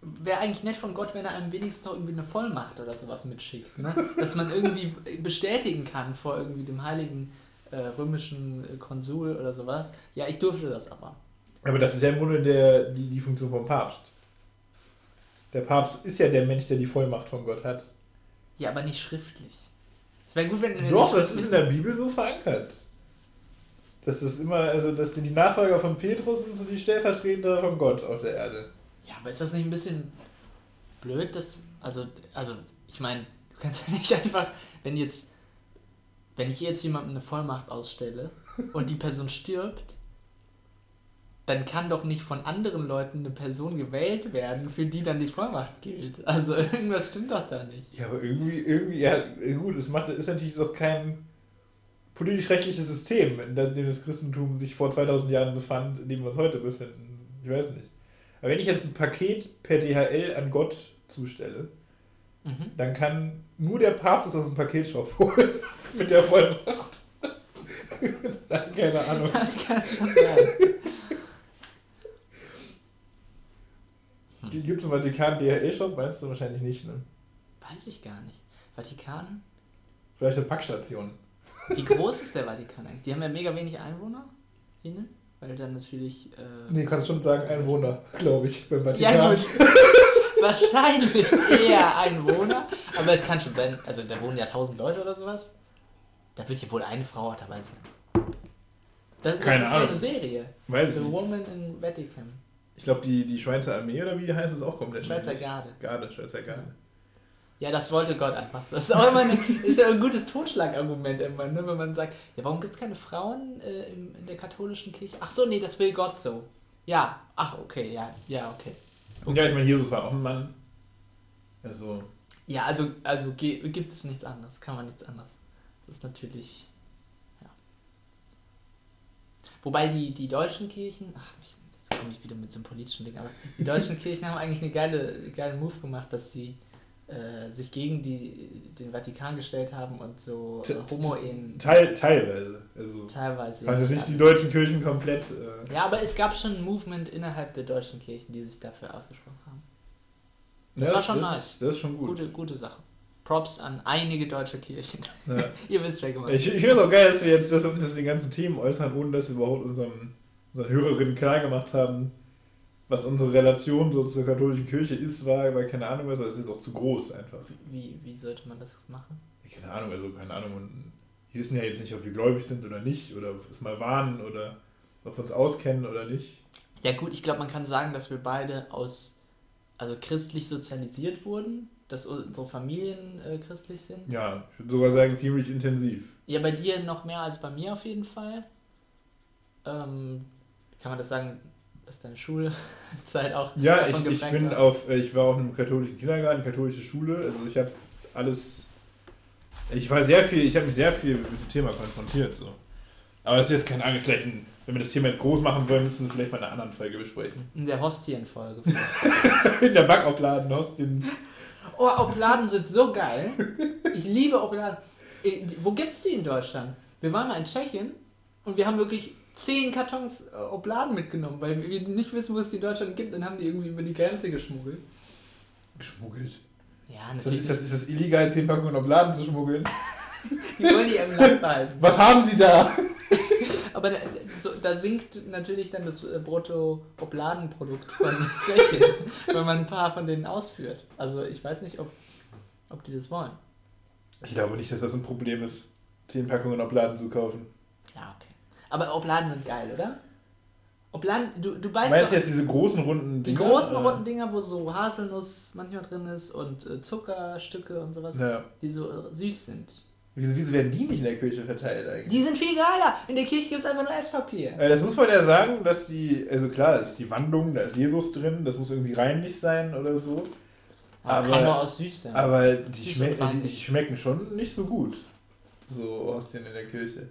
Speaker 2: wäre eigentlich nett von Gott, wenn er einem wenigstens noch irgendwie eine Vollmacht oder sowas mitschickt. Ne? Dass man irgendwie bestätigen kann vor irgendwie dem heiligen äh, römischen Konsul oder sowas. Ja, ich durfte das aber.
Speaker 1: Aber das ist ja im Grunde der, die, die Funktion vom Papst. Der Papst ist ja der Mensch, der die Vollmacht von Gott hat.
Speaker 2: Ja, aber nicht schriftlich. Es wäre gut, wenn
Speaker 1: er Doch, das ist in der Bibel so verankert. Das ist immer, also dass die Nachfolger von Petrus sind so die Stellvertreter von Gott auf der Erde.
Speaker 2: Ja, aber ist das nicht ein bisschen blöd, dass. Also, also ich meine, du kannst ja nicht [laughs] einfach, wenn jetzt. Wenn ich jetzt jemandem eine Vollmacht ausstelle und die Person stirbt, dann kann doch nicht von anderen Leuten eine Person gewählt werden, für die dann die Vollmacht gilt. Also [laughs] irgendwas stimmt doch da nicht.
Speaker 1: Ja, aber irgendwie, irgendwie, ja, gut, es macht, ist natürlich so kein politisch-rechtliches System, in dem das Christentum sich vor 2000 Jahren befand, in dem wir uns heute befinden. Ich weiß nicht. Aber wenn ich jetzt ein Paket per DHL an Gott zustelle, mhm. dann kann nur der Papst das aus dem Paketshop holen. [laughs] mit der Vollmacht. dann [laughs] keine Ahnung.
Speaker 2: Das kann schon sein.
Speaker 1: Die gibt es im Vatikan DHL-Shop, weißt du wahrscheinlich nicht, ne?
Speaker 2: Weiß ich gar nicht. Vatikan?
Speaker 1: Vielleicht eine Packstation.
Speaker 2: Wie groß ist der Vatikan eigentlich? Die haben ja mega wenig Einwohner. Innen. Weil dann natürlich. Äh,
Speaker 1: Nee, kannst schon sagen Einwohner, glaube ich, beim Vatikan.
Speaker 2: Ja, gut. [laughs] Wahrscheinlich eher Einwohner. Aber es kann schon sein, also da wohnen ja tausend Leute oder sowas. Da wird ja wohl eine Frau auch dabei sein. Das, das
Speaker 1: Keine
Speaker 2: ist
Speaker 1: Ahnung.
Speaker 2: so eine Serie.
Speaker 1: Weiß ich
Speaker 2: The
Speaker 1: nicht.
Speaker 2: Woman in Vatican.
Speaker 1: Ich glaube, die, die Schweizer Armee oder wie heißt es auch komplett?
Speaker 2: Schweizer. Garde.
Speaker 1: Garde, Schweizer Garde.
Speaker 2: Ja, das wollte Gott einfach so. Das ist auch immer eine, ist ja ein gutes Totschlagargument immer, ne? wenn man sagt, ja, warum gibt es keine Frauen äh, im, in der katholischen Kirche? Ach so, nee, das will Gott so. Ja, ach, okay, ja, ja, okay.
Speaker 1: Und ja, ich meine, Jesus war auch ein Mann. Also,
Speaker 2: Ja, also, also gibt es nichts anderes, kann man nichts anderes. Das ist natürlich, ja. Wobei die, die deutschen Kirchen, ach, ich, komme ich wieder mit so einem politischen Ding, aber die deutschen Kirchen haben eigentlich eine geile, geile Move gemacht, dass sie äh, sich gegen die, den Vatikan gestellt haben und so äh, Homo-Ehen
Speaker 1: teil, teilweise. Also,
Speaker 2: teilweise.
Speaker 1: also nicht die deutschen Kirchen komplett. Äh,
Speaker 2: ja, aber es gab schon ein Movement innerhalb der deutschen Kirchen, die sich dafür ausgesprochen haben. Das
Speaker 1: ja,
Speaker 2: war schon
Speaker 1: das
Speaker 2: nice.
Speaker 1: Ist, das ist schon gut.
Speaker 2: Gute, gute Sache. Props an einige deutsche Kirchen.
Speaker 1: Ja. [laughs]
Speaker 2: Ihr wisst, wer gemeint
Speaker 1: Ich, ich finde es auch geil, dass wir jetzt das, das die ganzen Themen äußern, ohne dass wir überhaupt unseren, unseren Hörerinnen klar gemacht haben, was unsere Relation so zur katholischen Kirche ist, war, weil keine Ahnung was, aber es ist jetzt auch zu groß einfach.
Speaker 2: Wie, wie sollte man das machen?
Speaker 1: Keine Ahnung, also keine Ahnung. Und die wissen ja jetzt nicht, ob wir gläubig sind oder nicht, oder es mal waren oder ob wir uns auskennen oder nicht.
Speaker 2: Ja gut, ich glaube, man kann sagen, dass wir beide aus, also christlich sozialisiert wurden, dass unsere Familien äh, christlich sind.
Speaker 1: Ja, ich würde sogar sagen, ziemlich intensiv.
Speaker 2: Ja, bei dir noch mehr als bei mir auf jeden Fall. Ähm, kann man das sagen, dass deine Schulzeit auch
Speaker 1: Ja, ich, ich bin
Speaker 2: war?
Speaker 1: auf, äh, ich war auf einem katholischen Kindergarten, katholische Schule, also ich habe alles, ich war sehr viel, ich habe mich sehr viel mit dem Thema konfrontiert, so. Aber das ist jetzt keine Angst, vielleicht, ein, wenn wir das Thema jetzt groß machen wollen, müssen wir es vielleicht mal in einer anderen Folge besprechen.
Speaker 2: In der Hostienfolge. [laughs]
Speaker 1: In der Backopladen aus den,
Speaker 2: oh, Obladen sind so geil. Ich liebe Obladen. Äh, Wo gibt's die in Deutschland? Wir waren mal in Tschechien und wir haben wirklich zehn Kartons äh, Obladen mitgenommen, weil wir nicht wissen, wo es die in Deutschland gibt. Dann haben die irgendwie über die Grenze geschmuggelt.
Speaker 1: geschmuggelt.
Speaker 2: Ja, natürlich.
Speaker 1: ist, das, ist das illegal, 10 Packungen Obladen zu schmuggeln? [laughs]
Speaker 2: Die wollen die im Land behalten.
Speaker 1: Was haben Sie da? [laughs]
Speaker 2: Aber da, so, da sinkt natürlich dann das äh, Brutto-Obladenprodukt von [laughs] Tschechien, wenn man ein paar von denen ausführt. Also ich weiß nicht, ob, ob die das wollen.
Speaker 1: Ich glaube nicht, dass das ein Problem ist, 10 Packungen Obladen zu kaufen.
Speaker 2: Ja, okay. Aber Obladen sind geil, oder? Obladen, du, du beißt
Speaker 1: Meinst du jetzt diese großen runden
Speaker 2: die
Speaker 1: Dinger?
Speaker 2: großen
Speaker 1: Äh,
Speaker 2: runden Dinger, wo so Haselnuss manchmal drin ist und äh, Zuckerstücke und sowas,
Speaker 1: Ja.
Speaker 2: die so äh, süß sind.
Speaker 1: Wieso, wieso werden die nicht in der Kirche verteilt eigentlich?
Speaker 2: Die sind viel geiler. In der Kirche gibt es einfach nur Esspapier.
Speaker 1: Äh, Das muss man ja sagen, dass die, also klar, da ist die Wandlung, da ist Jesus drin, das muss irgendwie reinlich sein oder so.
Speaker 2: Aber,
Speaker 1: aber-
Speaker 2: kann doch auch süß sein.
Speaker 1: Aber die, schme
Speaker 2: und
Speaker 1: die, die schmecken schon nicht so gut. So Hostien in der Kirche.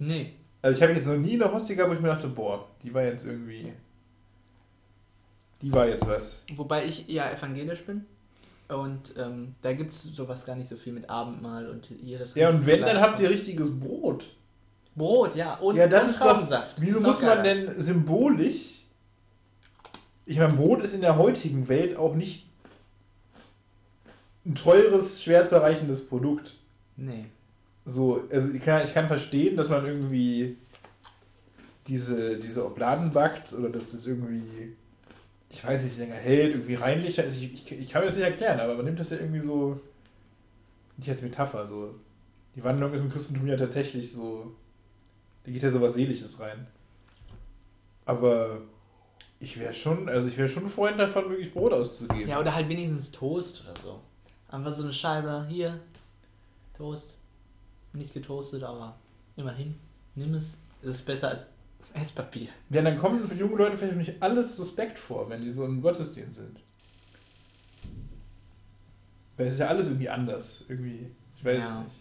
Speaker 2: nee.
Speaker 1: Also ich habe jetzt noch nie eine Hostie gehabt, wo ich mir dachte, boah, die war jetzt irgendwie. Die war jetzt was.
Speaker 2: Wobei ich ja evangelisch bin. Und ähm, da gibt es sowas gar nicht so viel mit Abendmahl und hier das
Speaker 1: Ja, und wenn, dann habt ihr richtiges Brot.
Speaker 2: Brot, ja. Und,
Speaker 1: ja, das
Speaker 2: und
Speaker 1: ist doch. Wieso
Speaker 2: Ist
Speaker 1: muss man denn symbolisch. Ich meine, Brot ist in der heutigen Welt auch nicht ein teures, schwer zu erreichendes Produkt.
Speaker 2: Nee.
Speaker 1: So, also ich kann, ich kann verstehen, dass man irgendwie diese, diese Obladen backt oder dass das irgendwie, ich weiß nicht, länger hält, irgendwie reinlicher ist. Ich, ich, ich kann mir das nicht erklären, aber man nimmt das ja irgendwie so, nicht als Metapher, so. Die Wandlung ist im Christentum ja tatsächlich so, da geht ja so was Seelisches rein. Aber ich wäre schon, also ich wäre schon Freund davon, wirklich Brot auszugeben.
Speaker 2: Ja, oder halt wenigstens Toast oder so. Einfach so eine Scheibe, hier, Toast. Nicht getoastet, aber immerhin. Nimm es. Es ist besser als Esspapier.
Speaker 1: Ja, dann kommen für junge Leute vielleicht nicht alles suspekt vor, wenn die so im Gottesdienst sind. Weil es ist ja alles irgendwie anders. Irgendwie. Ich weiß
Speaker 2: Ja.
Speaker 1: es nicht.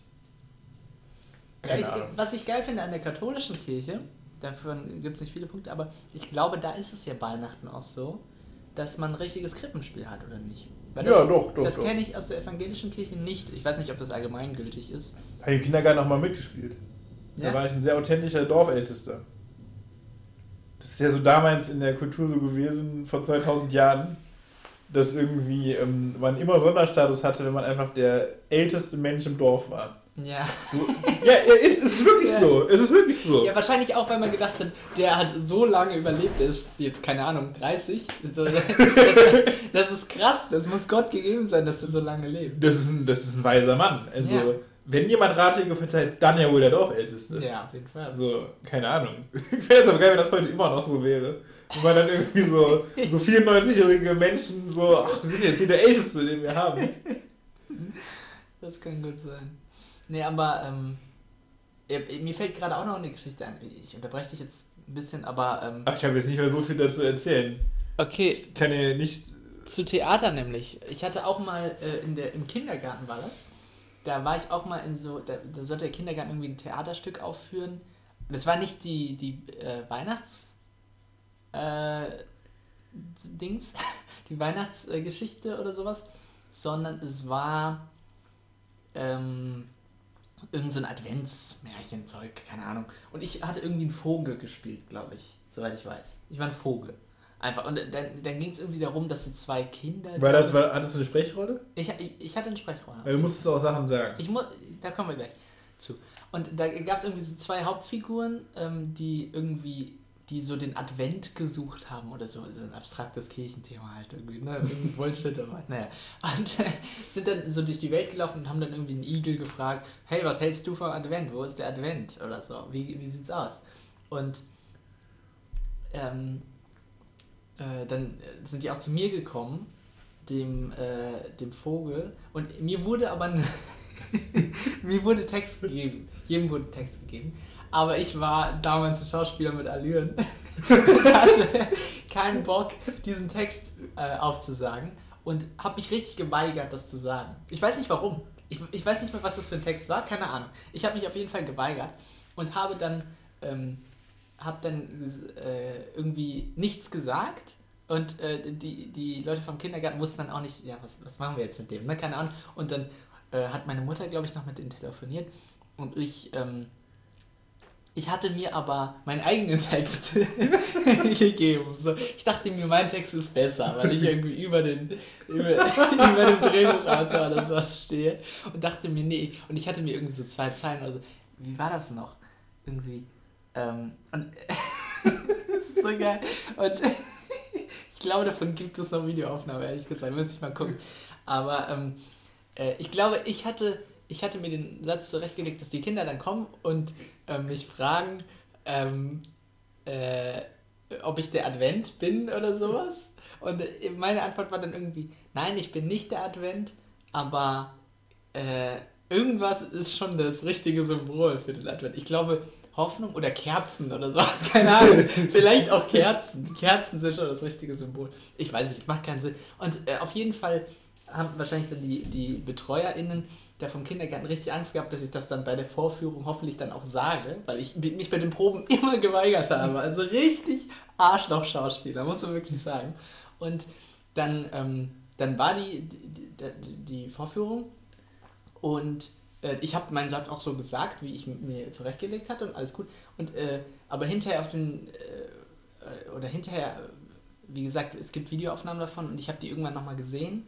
Speaker 2: Ja, ich, was ich geil finde an der katholischen Kirche, davon gibt es nicht viele Punkte, aber ich glaube, da ist es ja Weihnachten auch so, dass man ein richtiges Krippenspiel hat, oder nicht? Weil
Speaker 1: Ja, doch, doch,
Speaker 2: Das kenne ich aus der evangelischen Kirche nicht. Ich weiß nicht, ob das allgemeingültig ist.
Speaker 1: Habe ich im Kindergarten auch mal mitgespielt. Da
Speaker 2: Ja?
Speaker 1: war ich ein sehr authentischer Dorfältester. Das ist ja so damals in der Kultur so gewesen, vor 2000 Jahren. dass irgendwie ähm, man immer Sonderstatus hatte, wenn man einfach der älteste Mensch im Dorf war.
Speaker 2: Ja.
Speaker 1: So, ja, es ist wirklich
Speaker 2: Ja.
Speaker 1: so. Es ist wirklich so.
Speaker 2: Ja, wahrscheinlich auch, weil man gedacht hat, der hat so lange überlebt, der ist jetzt, keine Ahnung, 30. So, das, das ist krass, das muss Gott gegeben sein, dass der so lange lebt.
Speaker 1: Das ist ein, das ist ein weiser Mann. Also,
Speaker 2: Ja.
Speaker 1: Wenn jemand Ratschläge verteilt, dann ja wohl der Dorfälteste.
Speaker 2: Ja, auf jeden Fall.
Speaker 1: Also, keine Ahnung. [laughs] Ich fände es aber geil, wenn das heute immer noch so wäre. Wenn man dann irgendwie so, so 94-jährige Menschen so, ach, wir sind jetzt hier der Älteste, den wir haben.
Speaker 2: Das kann gut sein. Nee, aber ähm, mir fällt gerade auch noch eine Geschichte ein. Ich unterbreche dich jetzt ein bisschen, aber ähm,
Speaker 1: Ach, ich habe jetzt nicht mehr so viel dazu erzählen.
Speaker 2: okay,
Speaker 1: Ich kann ja nicht.
Speaker 2: zu Theater nämlich. Ich hatte auch mal äh, in der, im Kindergarten war das. Da war ich auch mal in so, da, da sollte der Kindergarten irgendwie ein Theaterstück aufführen. Das war nicht die, die äh, Weihnachts äh, Dings, [laughs] die Weihnachtsgeschichte oder sowas, sondern es war ähm, irgend so ein Adventsmärchenzeug, keine Ahnung. Und ich hatte irgendwie einen Vogel gespielt, glaube ich, soweit ich weiß. Ich war ein Vogel. Einfach. Und dann, dann ging es irgendwie darum, dass so zwei Kinder.
Speaker 1: War das, war, hattest du eine Sprechrolle?
Speaker 2: ich, ich, ich hatte eine Sprechrolle.
Speaker 1: Du musstest auch Sachen sagen.
Speaker 2: Ich muss, da kommen wir gleich zu. Und da gab es irgendwie so zwei Hauptfiguren, ähm, die irgendwie, die so den Advent gesucht haben oder so, so ein abstraktes Kirchenthema halt irgendwie, ne? Bullshit dabei. Naja. Und äh, [laughs] sind dann so durch die Welt gelaufen und haben dann irgendwie einen Igel gefragt, hey, was hältst du vom Advent? Wo ist der Advent? Oder so. Wie, wie sieht's aus? Und ähm, äh, dann sind die auch zu mir gekommen, dem, äh, dem Vogel, und mir wurde aber ein [laughs] mir wurde Text gegeben. Jedem wurde Text gegeben. Aber ich war damals ein Schauspieler mit Allüren [laughs] hatte keinen Bock, diesen Text äh, aufzusagen und habe mich richtig geweigert, das zu sagen. Ich weiß nicht warum. Ich, ich weiß nicht mehr, was das für ein Text war. Keine Ahnung. Ich habe mich auf jeden Fall geweigert und habe dann, ähm, hab dann äh, irgendwie nichts gesagt. Und äh, die, die Leute vom Kindergarten wussten dann auch nicht, ja, was, was machen wir jetzt mit dem? Ne? Keine Ahnung. Und dann äh, hat meine Mutter, glaube ich, noch mit denen telefoniert. Und ich, ähm, ich hatte mir aber meinen eigenen Text [laughs] gegeben. So, ich dachte mir, mein Text ist besser, weil ich irgendwie [laughs] über, den, über, [laughs] über dem Drehbuchautor oder sowas stehe. Und dachte mir, nee. Und ich hatte mir irgendwie so zwei Zeilen, also, wie war das noch? Irgendwie. Ähm, und [laughs] das ist so geil. Und [laughs] ich glaube, davon gibt es noch Videoaufnahmen, ehrlich gesagt. Müsste ich mal gucken. Aber ähm, äh, ich glaube, ich hatte, ich hatte mir den Satz zurechtgelegt, dass die Kinder dann kommen und ähm, mich fragen, ähm, äh, ob ich der Advent bin oder sowas. Und äh, meine Antwort war dann irgendwie, nein, ich bin nicht der Advent, aber äh, irgendwas ist schon das richtige Symbol für den Advent. Ich glaube, Hoffnung oder Kerzen oder sowas, [laughs] keine Ahnung. Vielleicht auch Kerzen. Kerzen sind schon das richtige Symbol. Ich weiß nicht, es macht keinen Sinn. Und äh, auf jeden Fall haben wahrscheinlich dann die, die BetreuerInnen da vom Kindergarten richtig Angst gehabt, dass ich das dann bei der Vorführung hoffentlich dann auch sage, weil ich mich bei den Proben [laughs] immer geweigert habe. Also richtig Arschloch-Schauspieler, muss man wirklich sagen. Und dann, ähm, dann war die, die, die, die Vorführung und äh, ich habe meinen Satz auch so gesagt, wie ich mir zurechtgelegt hatte und alles gut. Und äh, aber hinterher auf den äh, oder hinterher, wie gesagt, es gibt Videoaufnahmen davon und ich habe die irgendwann nochmal gesehen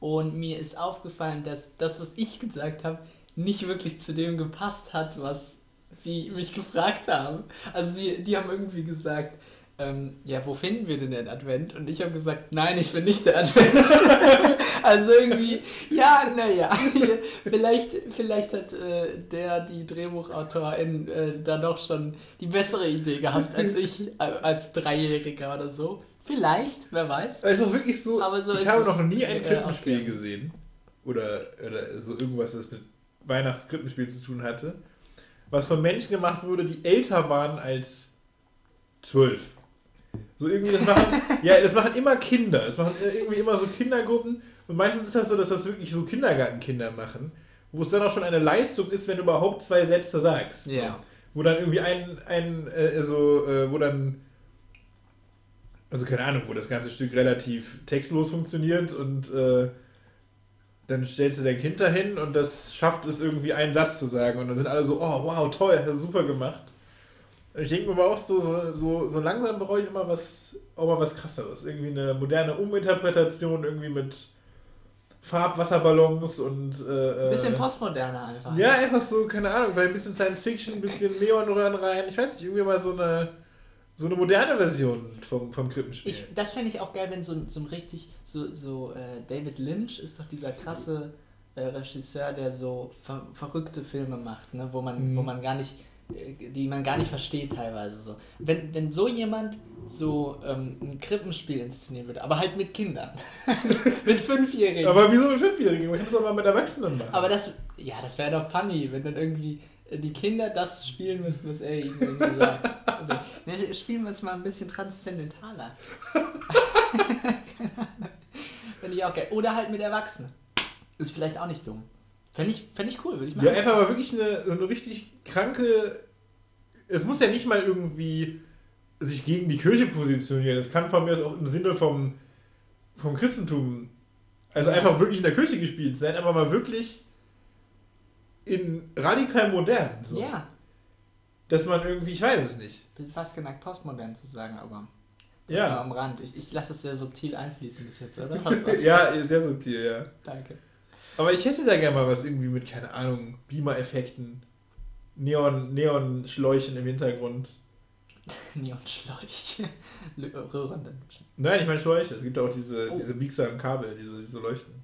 Speaker 2: und mir ist aufgefallen, dass das, was ich gesagt habe, nicht wirklich zu dem gepasst hat, was sie mich [laughs] gefragt haben. Also sie, die haben irgendwie gesagt, ähm, ja, wo finden wir denn den Advent? Und ich habe gesagt, nein, ich bin nicht der Advent. [laughs] also irgendwie, ja, naja, [laughs] vielleicht, vielleicht hat äh, der, die Drehbuchautorin, äh, da doch schon die bessere Idee gehabt als [laughs] ich, äh, als Dreijähriger oder so. Vielleicht, wer weiß.
Speaker 1: Also wirklich so,
Speaker 2: so
Speaker 1: ich habe noch nie ein
Speaker 2: äh,
Speaker 1: Krippenspiel
Speaker 2: ausgehen.
Speaker 1: gesehen. Oder, oder so irgendwas, das mit Weihnachtskrippenspiel zu tun hatte. Was von Menschen gemacht wurde, die älter waren als zwölf. So irgendwie, das machen, ja, das machen immer Kinder. Das machen irgendwie immer so Kindergruppen. Und meistens ist das so, dass das wirklich so Kindergartenkinder machen. Wo es dann auch schon eine Leistung ist, wenn du überhaupt zwei Sätze sagst.
Speaker 2: Ja.
Speaker 1: So. Wo dann irgendwie ein, ein äh, so, äh, wo dann also keine Ahnung, wo das ganze Stück relativ textlos funktioniert und äh, dann stellst du dein Kind dahin und das schafft es irgendwie einen Satz zu sagen und dann sind alle so, oh wow, toll, hast du super gemacht. Ich denke mir aber auch so, so, so, so langsam brauche ich immer was, auch mal was krasseres. Irgendwie eine moderne Uminterpretation, irgendwie mit Farbwasserballons und. Äh,
Speaker 2: Ein bisschen
Speaker 1: äh,
Speaker 2: postmoderner einfach.
Speaker 1: Ja, einfach so, keine Ahnung, weil ein bisschen Science Fiction, ein bisschen Neonröhren rein. Ich weiß nicht, irgendwie mal so eine, so eine moderne Version vom, vom Krippenspiel.
Speaker 2: Ich, das fände ich auch geil, wenn so, ein- so ein richtig, so, so äh, David Lynch ist doch dieser krasse äh, Regisseur, der so ver verrückte Filme macht, ne? wo, man,
Speaker 1: Mhm.
Speaker 2: wo man gar nicht, die man gar nicht versteht teilweise so. Wenn, wenn so jemand so ähm, ein Krippenspiel inszenieren würde, aber halt mit Kindern, [laughs] mit Fünfjährigen.
Speaker 1: aber wieso mit Fünfjährigen? Ich muss auch mal mit Erwachsenen machen.
Speaker 2: Aber das, ja, das wäre doch funny, wenn dann irgendwie die Kinder das spielen müssen, was er ihnen irgendwie [laughs] sagt. Oder, ne, spielen wir es mal ein bisschen transzendentaler. [laughs] Keine Ahnung. Finde ich auch geil. Oder halt mit Erwachsenen. Ist vielleicht auch nicht dumm. Fände ich, fänd ich cool, würde ich machen.
Speaker 1: Ja, einfach mal wirklich eine, so eine richtig kranke. Es muss ja nicht mal irgendwie sich gegen die Kirche positionieren. Es kann von mir aus auch im Sinne vom, vom Christentum, also
Speaker 2: Ja.
Speaker 1: einfach wirklich in der Kirche gespielt sein, aber mal wirklich in radikal modern. So.
Speaker 2: Ja,
Speaker 1: Dass man irgendwie, ich weiß es nicht.
Speaker 2: bin fast geneigt, postmodern zu sagen, aber das
Speaker 1: Ja.
Speaker 2: am Rand. Ich, ich lasse es sehr subtil einfließen bis jetzt, oder? [laughs]
Speaker 1: Ja, sehr subtil, ja.
Speaker 2: Danke.
Speaker 1: Aber ich hätte da gerne mal was irgendwie mit, keine Ahnung, Beamer-Effekten, Neon, Neon-Schläuchen im Hintergrund. [laughs]
Speaker 2: Neonschläuche. Röhrenden.
Speaker 1: Nein, ich meine Schläuche. Es gibt auch diese,
Speaker 2: Oh.
Speaker 1: diese biegsamen Kabel, diese, diese Leuchten.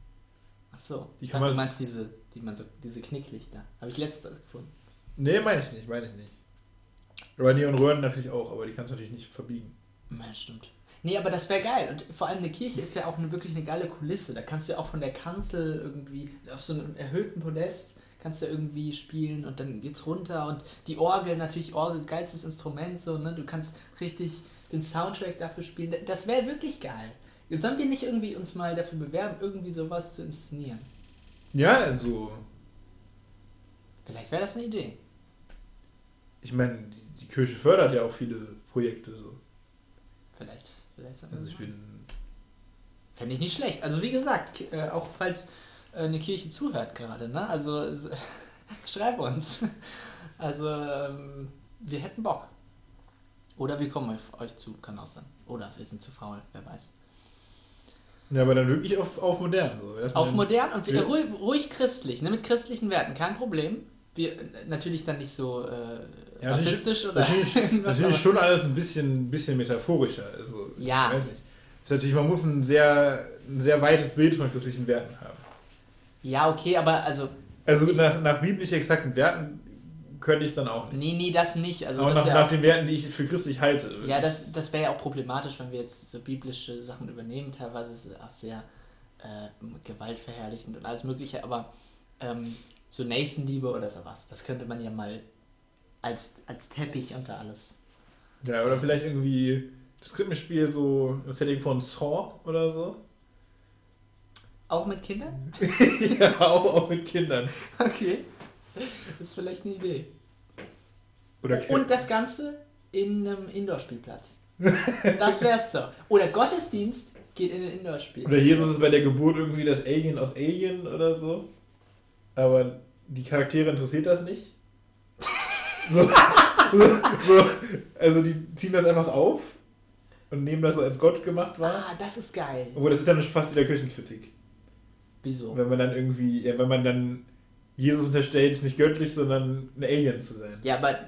Speaker 2: Ach so.
Speaker 1: Die
Speaker 2: Ich
Speaker 1: kann
Speaker 2: dachte, du
Speaker 1: man-
Speaker 2: meinst diese, die man so, diese Knicklichter. Habe ich letztes gefunden.
Speaker 1: Nee, meine ich nicht, meine ich nicht. Aber Neonröhren natürlich auch, aber die kannst du natürlich nicht verbiegen.
Speaker 2: Ja, stimmt. Nee, aber das wäre geil. Und vor allem eine Kirche ist ja auch eine, wirklich eine geile Kulisse. Da kannst du ja auch von der Kanzel irgendwie auf so einem erhöhten Podest kannst du irgendwie spielen und dann geht's runter. Und die Orgel natürlich Orgel geilstes Instrument so ne? Du kannst richtig den Soundtrack dafür spielen. Das wäre wirklich geil. Jetzt sollen wir nicht irgendwie uns mal dafür bewerben irgendwie sowas zu inszenieren?
Speaker 1: Ja, also,
Speaker 2: vielleicht wäre das eine Idee.
Speaker 1: Ich meine, die, die Kirche fördert ja auch viele Projekte so.
Speaker 2: vielleicht vielleicht
Speaker 1: Also ich bin.
Speaker 2: Fände ich nicht schlecht. Also wie gesagt, äh, auch falls äh, eine Kirche zuhört gerade, ne? Also [laughs] schreib uns. [laughs] Also ähm, wir hätten Bock. Oder wir kommen auf euch zu, kann auch sein. Oder wir sind zu faul, wer weiß.
Speaker 1: Ja, aber dann wirklich auf, auf modern. So.
Speaker 2: Auf modern und wir, ruhig, ruhig christlich, ne? Mit christlichen Werten, kein Problem. Wir natürlich dann nicht so äh,
Speaker 1: Ja,
Speaker 2: rassistisch oder
Speaker 1: Natürlich, [laughs] natürlich schon alles ein bisschen, bisschen metaphorischer. Also,
Speaker 2: Ja.
Speaker 1: Ich weiß nicht. Ist natürlich, man muss ein sehr, ein sehr weites Bild von christlichen Werten haben.
Speaker 2: Ja, okay, aber also
Speaker 1: Also
Speaker 2: Ich-
Speaker 1: nach, nach biblisch exakten Werten könnte ich es dann auch nicht.
Speaker 2: nee, nee, das nicht. Also
Speaker 1: Aber nach,
Speaker 2: ja
Speaker 1: nach den Werten, die ich für christlich halte.
Speaker 2: Ja, das, das wäre ja auch problematisch, wenn wir jetzt so biblische Sachen übernehmen. Teilweise ist es auch sehr äh, gewaltverherrlichend und alles Mögliche, aber ähm, so Nächstenliebe oder sowas, das könnte man ja mal als, als Teppich unter alles.
Speaker 1: Ja, oder vielleicht irgendwie das Krippenspiel so, das Setting von Saw oder so.
Speaker 2: Auch mit Kindern? [laughs]
Speaker 1: ja, auch, auch mit Kindern.
Speaker 2: Okay. Das ist vielleicht eine Idee.
Speaker 1: Oder
Speaker 2: Und das Ganze in einem Indoor-Spielplatz. Das wär's doch. Oder Gottesdienst geht in ein Indoor-Spiel.
Speaker 1: Oder Jesus ist bei der Geburt irgendwie das Alien aus Alien oder so. Aber die Charaktere interessiert das nicht. So, so, so, also die ziehen das einfach auf und nehmen das so als Gott gemacht war.
Speaker 2: Ah, das ist geil.
Speaker 1: Obwohl, das ist dann fast wieder Kirchenkritik.
Speaker 2: Wieso?
Speaker 1: Wenn man dann irgendwie, ja, wenn man dann Jesus unterstellt, nicht göttlich, sondern ein Alien zu sein.
Speaker 2: Ja, aber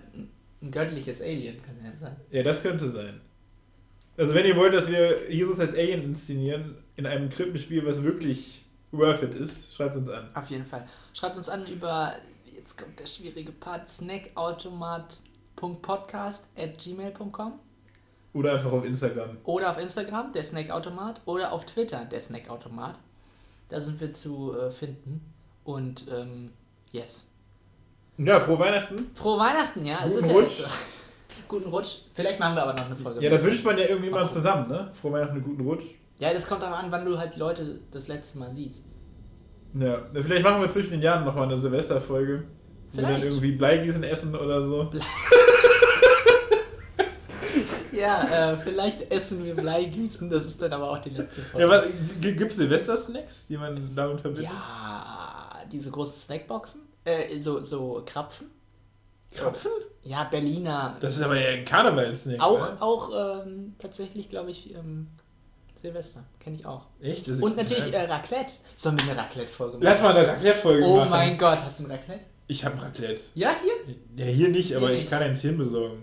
Speaker 2: ein göttliches Alien kann ja sein.
Speaker 1: Ja, das könnte sein. Also wenn ihr wollt, dass wir Jesus als Alien inszenieren, in einem Krippenspiel, was wirklich worth it ist, schreibt uns an.
Speaker 2: Auf jeden Fall. Schreibt uns an über, jetzt kommt der schwierige Part, snackautomat.podcast at gmail.com
Speaker 1: Oder einfach auf Instagram.
Speaker 2: oder auf Instagram, der Snackautomat, oder auf Twitter, der Snackautomat. Da sind wir zu äh, finden. Und, ähm, yes.
Speaker 1: Ja, frohe Weihnachten.
Speaker 2: Frohe Weihnachten, ja.
Speaker 1: Guten
Speaker 2: ja
Speaker 1: Rutsch.
Speaker 2: so. [laughs] Guten Rutsch. Vielleicht machen wir aber noch eine Folge.
Speaker 1: Ja, das wünscht man ja irgendwie mal zusammen, ne? Frohe Weihnachten, einen guten Rutsch.
Speaker 2: Ja, das kommt darauf an, wann du halt Leute das letzte Mal siehst.
Speaker 1: Ja, vielleicht machen wir zwischen den Jahren nochmal eine Silvesterfolge. Wo wir dann irgendwie Bleigießen essen oder so. [laughs]
Speaker 2: Ja, äh, vielleicht essen wir Bleigießen, das ist dann aber auch die letzte Folge.
Speaker 1: Ja, was, gibt es Silvester-Snacks, die man damit verbindet?
Speaker 2: Ja, diese großen Snackboxen. Äh, so, so Krapfen.
Speaker 1: Krapfen?
Speaker 2: Ja, Berliner.
Speaker 1: Das ist aber ja ein Karnevalssnack.
Speaker 2: auch
Speaker 1: ne?
Speaker 2: auch ähm, tatsächlich, glaube ich, ähm, Silvester. Kenne ich auch.
Speaker 1: Echt? Das ist-
Speaker 2: Und natürlich äh, Raclette. Sollen wir eine Raclette-Folge machen?
Speaker 1: Lass mal eine Raclette-Folge
Speaker 2: Oh
Speaker 1: machen.
Speaker 2: mein Gott, hast du ein Raclette?
Speaker 1: Ich habe Raclette.
Speaker 2: Ja, hier?
Speaker 1: Ja, hier nicht, aber
Speaker 2: Hier
Speaker 1: ich
Speaker 2: nicht.
Speaker 1: kann eins hier besorgen.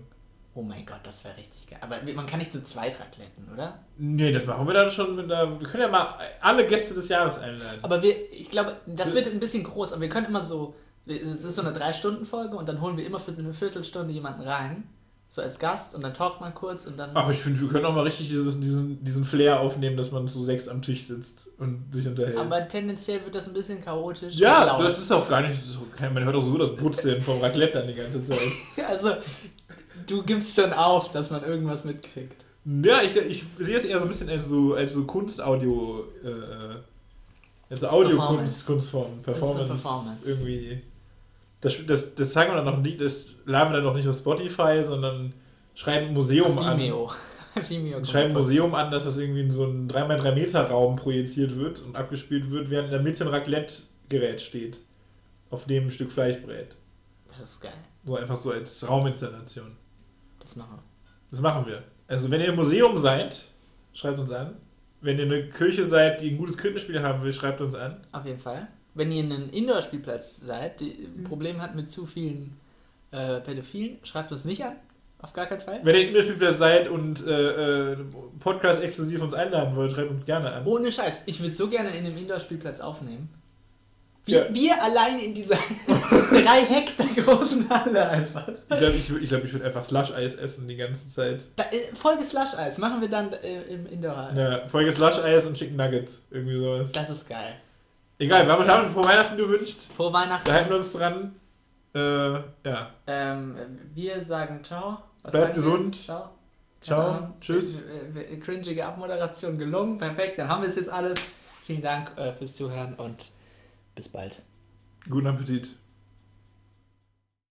Speaker 2: Oh mein Gott, das wäre richtig geil. Aber man kann nicht zu zweit racletten, oder?
Speaker 1: Nee, das machen wir dann schon mit einer. Wir können ja mal alle Gäste des Jahres einladen.
Speaker 2: Aber wir, ich glaube, das
Speaker 1: So-
Speaker 2: wird ein bisschen groß, aber wir können immer so, es ist so eine Drei-Stunden-Folge und dann holen wir immer für eine Viertelstunde jemanden rein, so als Gast und dann talkt man kurz und dann...
Speaker 1: Ach, ich finde, wir können auch mal richtig dieses, diesen, diesen Flair aufnehmen, dass man zu sechs am Tisch sitzt und sich unterhält.
Speaker 2: Aber tendenziell wird das ein bisschen chaotisch.
Speaker 1: ja, das ist auch gar nicht. Auch man hört auch so das Brutzeln vom Raclette dann die ganze Zeit. [laughs]
Speaker 2: Also, du gibst schon auf, dass man irgendwas mitkriegt.
Speaker 1: Ja, ich, ich sehe es eher so ein bisschen als so, als so Kunstaudio. Äh, als so Audiokunst,
Speaker 2: Performance.
Speaker 1: Kunstform, Performance,
Speaker 2: Performance.
Speaker 1: Irgendwie. Das, das, das zeigen wir dann noch nicht, das laden wir dann noch nicht auf Spotify, sondern schreiben ein Museum
Speaker 2: Auf
Speaker 1: an.
Speaker 2: Vimeo. [laughs] Vimeo
Speaker 1: Schreiben. Museum an, dass das irgendwie in so einen 3x3 Meter Raum projiziert wird und abgespielt wird, während in der Mitte ein Raclette-Gerät steht, auf dem ein Stück Fleisch brät.
Speaker 2: Das ist geil.
Speaker 1: So einfach so als Rauminstallation.
Speaker 2: Das machen wir.
Speaker 1: Das machen wir. Also wenn ihr im Museum seid, schreibt uns an. Wenn ihr eine Kirche seid, die ein gutes Krippenspiel haben will, schreibt uns an.
Speaker 2: Auf jeden Fall. Wenn ihr einen Indoor-Spielplatz seid, die ein Problem hat mit zu vielen äh, Pädophilen, schreibt uns nicht an. Auf gar keinen Fall.
Speaker 1: Wenn ihr Indoor-Spielplatz seid und äh, äh, Podcast exklusiv uns einladen wollt, schreibt uns gerne an.
Speaker 2: Ohne Scheiß. Ich würde so gerne in einem Indoor-Spielplatz aufnehmen. Wir,
Speaker 1: Ja.
Speaker 2: wir allein in dieser [laughs] drei Hektar großen Halle einfach.
Speaker 1: Ich glaube, ich, ich, glaub, ich würde einfach Slush-Eis essen die ganze Zeit.
Speaker 2: Da, äh, Folge Slush-Eis machen wir dann äh, im Indoor.
Speaker 1: Ja, Folge Slush-Eis und Chicken Nuggets. Irgendwie sowas.
Speaker 2: Das ist geil.
Speaker 1: Egal, wir haben uns vor Weihnachten gewünscht.
Speaker 2: Frohe Weihnachten.
Speaker 1: Da halten wir uns dran. Äh, ja.
Speaker 2: Ähm, wir sagen ciao. Was
Speaker 1: Bleibt
Speaker 2: sagen wir?
Speaker 1: gesund.
Speaker 2: Ciao.
Speaker 1: Ciao.
Speaker 2: Ahnung.
Speaker 1: Tschüss.
Speaker 2: Äh, äh, Cringige Abmoderation gelungen. Perfekt, dann haben wir es jetzt alles. Vielen Dank äh, fürs Zuhören und bis bald.
Speaker 1: Guten Appetit.